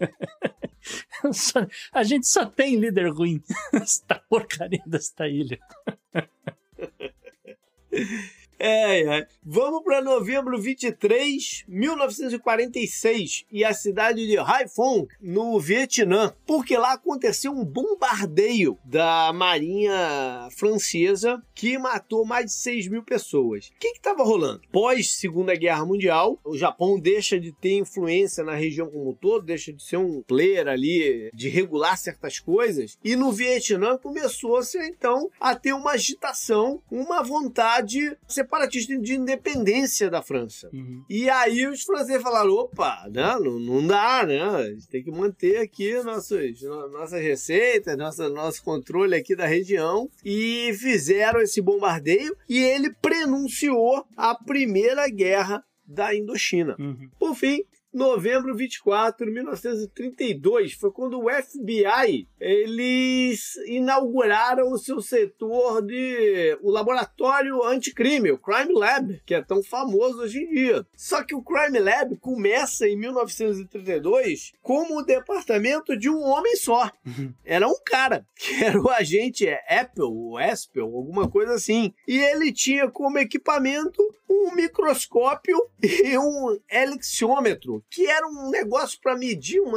<laughs> A gente só tem líder ruim <laughs> nesta porcaria desta ilha. É, é. Vamos para novembro 23, 1946, e a cidade de Haiphong, no Vietnã, porque lá aconteceu um bombardeio da marinha francesa que matou mais de 6 mil pessoas. O que estava rolando? Pós Segunda Guerra Mundial, o Japão deixa de ter influência na região como um todo, deixa de ser um player ali, de regular certas coisas, e no Vietnã começou-se então a ter uma agitação, uma vontade separatista de independência da França. E aí os franceses falaram: opa, né, não, não dá, né? A gente tem que manter aqui nossos, no- nossas receitas, nossa, nosso controle aqui da região. E fizeram esse bombardeio e ele prenunciou a Primeira Guerra da Indochina. Por fim, novembro 24 de 1932, foi quando o FBI eles inauguraram o seu setor de o laboratório anticrime, o Crime Lab, que é tão famoso hoje em dia. Só que o Crime Lab começa em 1932 como o departamento de um homem só. Era um cara, que <laughs> era o agente Apple, ou Espel, alguma coisa assim. E ele tinha como equipamento um microscópio <laughs> e um que era um negócio para medir um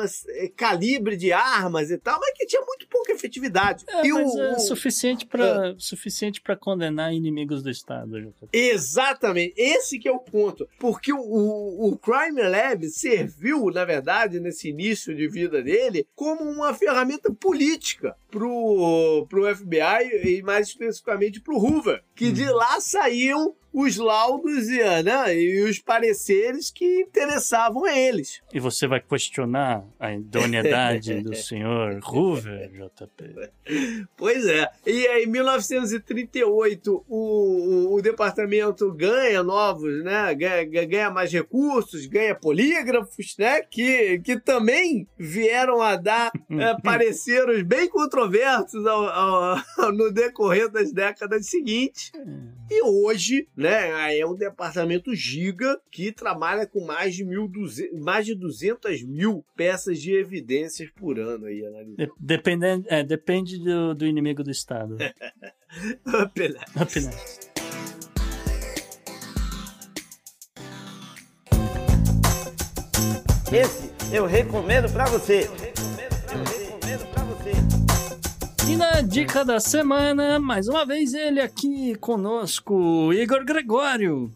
calibre de armas e tal, mas que tinha muito pouca efetividade. É, e mas o, é o- suficiente para suficiente para condenar inimigos do Estado. Exatamente, esse que é o ponto. Porque o, o, o Crime Lab serviu, na verdade, nesse início de vida dele, como uma ferramenta política pro, pro FBI e mais especificamente pro Hoover, que de lá saíam os laudos e, né, e os pareceres que interessavam a eles. E você vai questionar a idoneidade do <laughs> senhor Hoover, JP? Pois é. E aí, em 1938, o, o, o departamento ganha novos, né? Ganha, ganha- mais recursos, ganha polígrafos, né? Que, que também vieram a dar é, <laughs> pareceres bem controversos ao- ao- <laughs> no decorrer das décadas seguintes. E hoje, né, aí é um departamento giga que trabalha com mais de, 1.200 mais de 200 mil peças de evidências por ano aí, analisando. De- dependendo, é, depende do, do inimigo do Estado. <laughs> Esse eu recomendo pra você. Eu recomendo pra você. E na dica da semana, mais uma vez ele aqui conosco, Igor Gregório.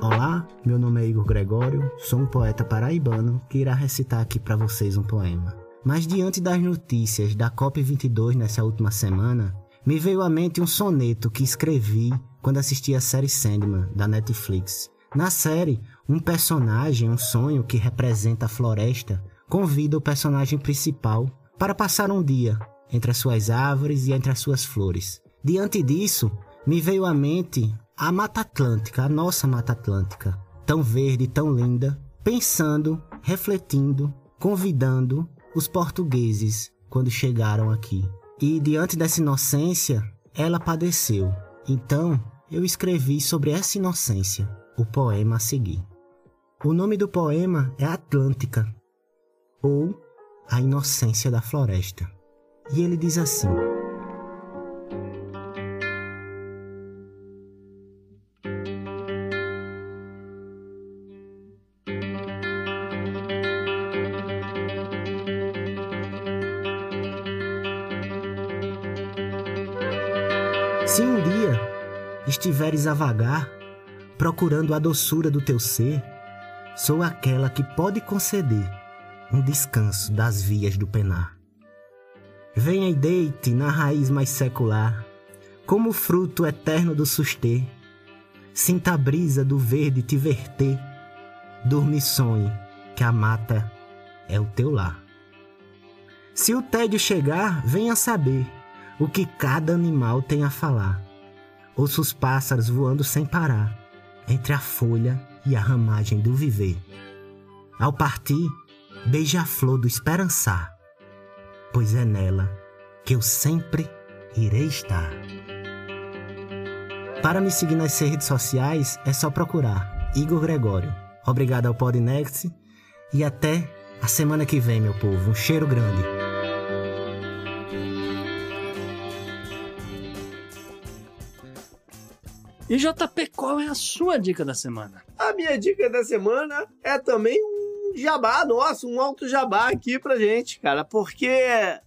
Olá, meu nome é Igor Gregório, sou um poeta paraibano que irá recitar aqui para vocês um poema. Mas diante das notícias da COP22 nessa última semana, me veio à mente um soneto que escrevi quando assisti a série Sandman da Netflix. Na série, um personagem, um sonho que representa a floresta, convida o personagem principal para passar um dia entre as suas árvores e entre as suas flores. Diante disso, me veio à mente a Mata Atlântica, a nossa Mata Atlântica, tão verde, tão linda, pensando, refletindo, convidando os portugueses quando chegaram aqui. E diante dessa inocência, ela padeceu. Então, eu escrevi sobre essa inocência o poema a seguir. O nome do poema é Atlântica, ou A Inocência da Floresta. E ele diz assim: estiveres a vagar, procurando a doçura do teu ser, sou aquela que pode conceder um descanso das vias do penar. Venha e deite na raiz mais secular, como fruto eterno do suster, sinta a brisa do verde te verter, durme e sonhe que a mata é o teu lar. Se o tédio chegar, venha saber o que cada animal tem a falar. Ouço os pássaros voando sem parar, entre a folha e a ramagem do viver. Ao partir, beija a flor do esperançar, pois é nela que eu sempre irei estar. Para me seguir nas redes sociais é só procurar Igor Gregório. Obrigado ao Podnext e até a semana que vem, meu povo. Um cheiro grande. E JP, qual é a sua dica da semana? A minha dica da semana é também um jabá nosso, um alto jabá aqui pra gente, cara, porque <laughs> é,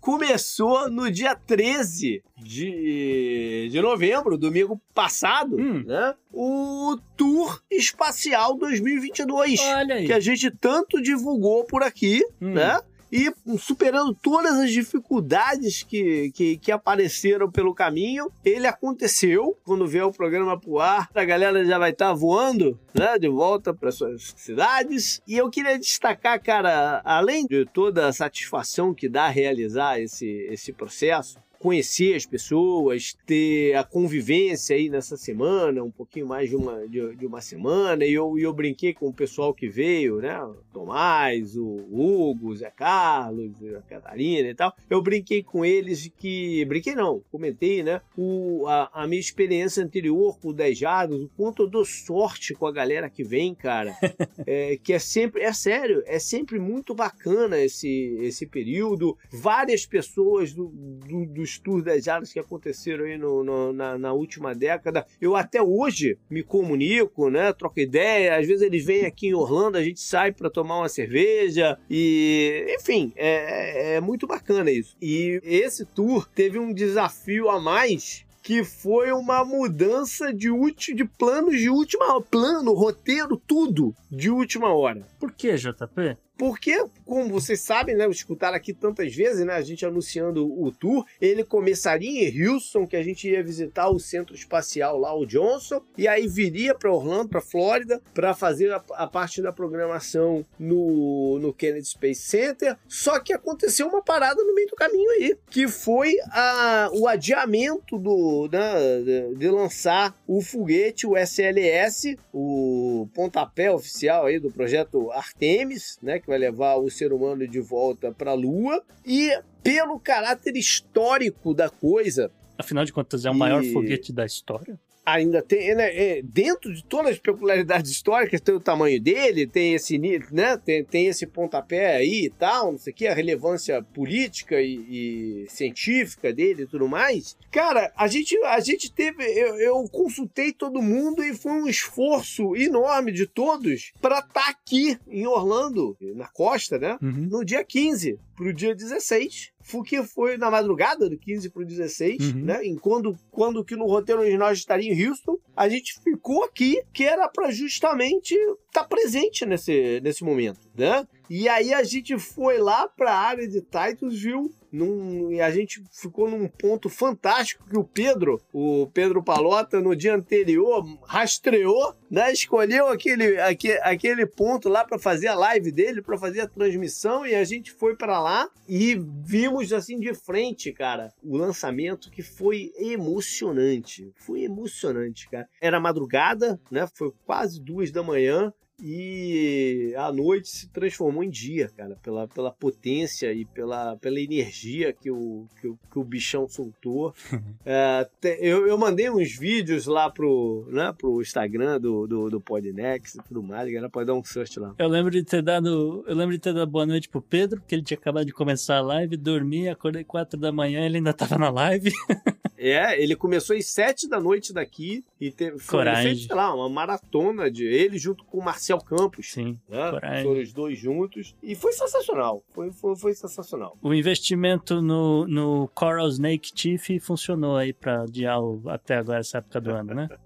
começou no dia 13 de, de novembro, domingo passado, Hum. né? O Tour Espacial 2022, Olha aí. que a gente tanto divulgou por aqui, Hum. né? E superando todas as dificuldades que, que, que apareceram pelo caminho, ele aconteceu. Quando vier o programa pro ar, a galera já vai estar voando, né? De volta para suas cidades. E eu queria destacar, cara, além de toda a satisfação que dá realizar esse, esse processo, conhecer as pessoas, ter a convivência aí nessa semana, um pouquinho mais de uma, de, de uma semana, e eu, eu brinquei com o pessoal que veio, né? O Tomás, o Hugo, o Zé Carlos, a Catarina e tal. Eu brinquei com eles de que. Brinquei não, comentei, né? O, a, a minha experiência anterior com o 10 Jardas, o quanto eu dou sorte com a galera que vem, cara. <laughs> é, que é sempre, é sério, é sempre muito bacana esse, esse período. Várias pessoas do, do, dos tours das áreas que aconteceram aí no, no- na, na última década. Eu até hoje me comunico, né? Troco ideia. Às vezes eles vêm aqui em Orlando, a gente sai para tomar uma cerveja e, enfim, é, é muito bacana isso. E esse tour teve um desafio a mais que foi uma mudança de, ulti, de planos de última plano, roteiro, tudo de última hora. Por que, JP? Porque, como vocês sabem, né, escutaram aqui tantas vezes, né, a gente anunciando o tour, ele começaria em Houston, que a gente ia visitar o centro espacial lá, o Johnson, e aí viria para Orlando, para Flórida, para fazer a, a parte da programação no, no Kennedy Space Center. Só que aconteceu uma parada no meio do caminho aí, que foi a, o adiamento do, né, de, lançar o foguete, o SLS, o pontapé oficial aí do projeto Artemis, né, que vai levar o ser humano de volta para a Lua, e pelo caráter histórico da coisa, Afinal de contas, é o E- maior foguete da história? Ainda tem, né, é, dentro de todas as peculiaridades históricas, tem o tamanho dele, tem esse, né, tem, tem esse pontapé aí e tal, não sei o que, a relevância política e, e científica dele e tudo mais. Cara, a gente, a gente teve, eu, eu consultei todo mundo e foi um esforço enorme de todos para estar tá aqui em Orlando, na costa, né, Uhum. no dia 15 pro dia 16. Que foi na madrugada do 15 pro 16, Uhum. né? Em quando, quando que no roteiro original estaria em Houston, a gente ficou aqui, que era para justamente estar presente nesse, nesse momento, né? E aí a gente foi lá para a área de Titusville, num, e a gente ficou num ponto fantástico que o Pedro, o Pedro Palota, no dia anterior, rastreou, né? Escolheu aquele, aque- aquele ponto lá para fazer a live dele, para fazer a transmissão, e a gente foi para lá e vimos assim de frente, cara, o lançamento que foi emocionante. Foi emocionante, cara. Era madrugada, né? Foi quase duas da manhã. E a noite se transformou em dia, cara, pela, pela potência e pela, pela energia que o, que, o, que o bichão soltou. <laughs> É, te- eu, eu mandei uns vídeos lá pro, né, pro Instagram do, do, do Podnext e tudo mais, galera pode dar um search lá. Eu lembro de ter dado. Eu lembro de ter dado boa noite pro Pedro, porque ele tinha acabado de começar a live, dormi, acordei quatro da manhã, ele ainda tava na live. <laughs> É, ele começou às sete da noite daqui e teve, foi, Coragem. fez, sei lá, uma maratona de ele junto com o Marcel Campos. Sim, né? Foram os dois juntos. E foi sensacional. Foi, foi, foi sensacional. O investimento no, no Coral Snake Chief funcionou aí pra adiar até agora essa época do ano, né? <laughs>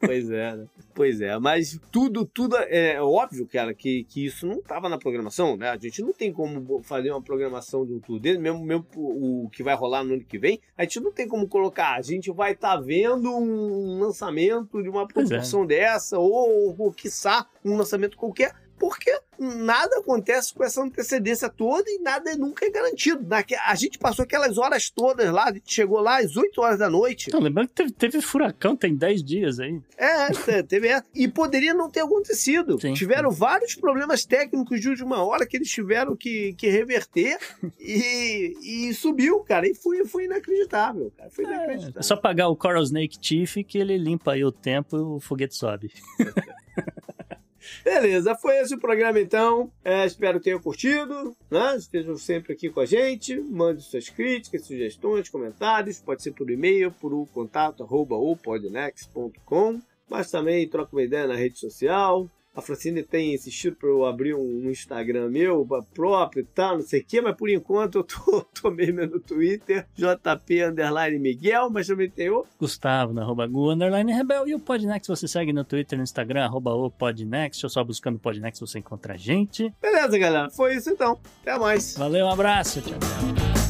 Pois é, né? Pois é, mas tudo, tudo é óbvio, cara, que, que isso não estava na programação, né? A gente não tem como fazer uma programação de um tour dele, mesmo, mesmo o que vai rolar no ano que vem, a gente não tem como colocar, a gente vai estar vendo um lançamento de uma é. proporção dessa, ou, ou quiçá um lançamento qualquer, porque nada acontece com essa antecedência toda e nada nunca é garantido. A gente passou aquelas horas todas lá, a gente chegou lá às 8 horas da noite. Não, lembrando que teve, teve furacão, tem 10 dias aí. É, te- teve essa. E poderia não ter acontecido. Sim. Tiveram vários problemas técnicos de última hora que eles tiveram que, que reverter <laughs> e, e subiu, cara. E foi, foi inacreditável, cara. Foi É inacreditável. só pagar o Coral Snake Chief que ele limpa aí o tempo e o foguete sobe. <laughs> Beleza, foi esse o programa então. É, espero que tenham curtido. Né? Estejam sempre aqui com a gente. Mande suas críticas, sugestões, comentários. Pode ser por e-mail, por o contato arroba. Mas também troca uma ideia na rede social. A Francine tem insistido para eu abrir um Instagram meu próprio e tal, não sei o quê, mas por enquanto eu tô, <laughs> tô mesmo no Twitter, JP Underline Miguel, mas também tem o Gustavo, na arroba Gu, underline Rebel. E o Podnext você segue no Twitter no Instagram, arroba o Podnext. Ou só buscando Podnext você encontra a gente. Beleza, galera. Foi isso então. Até mais. Valeu, um abraço. Tchau, tchau.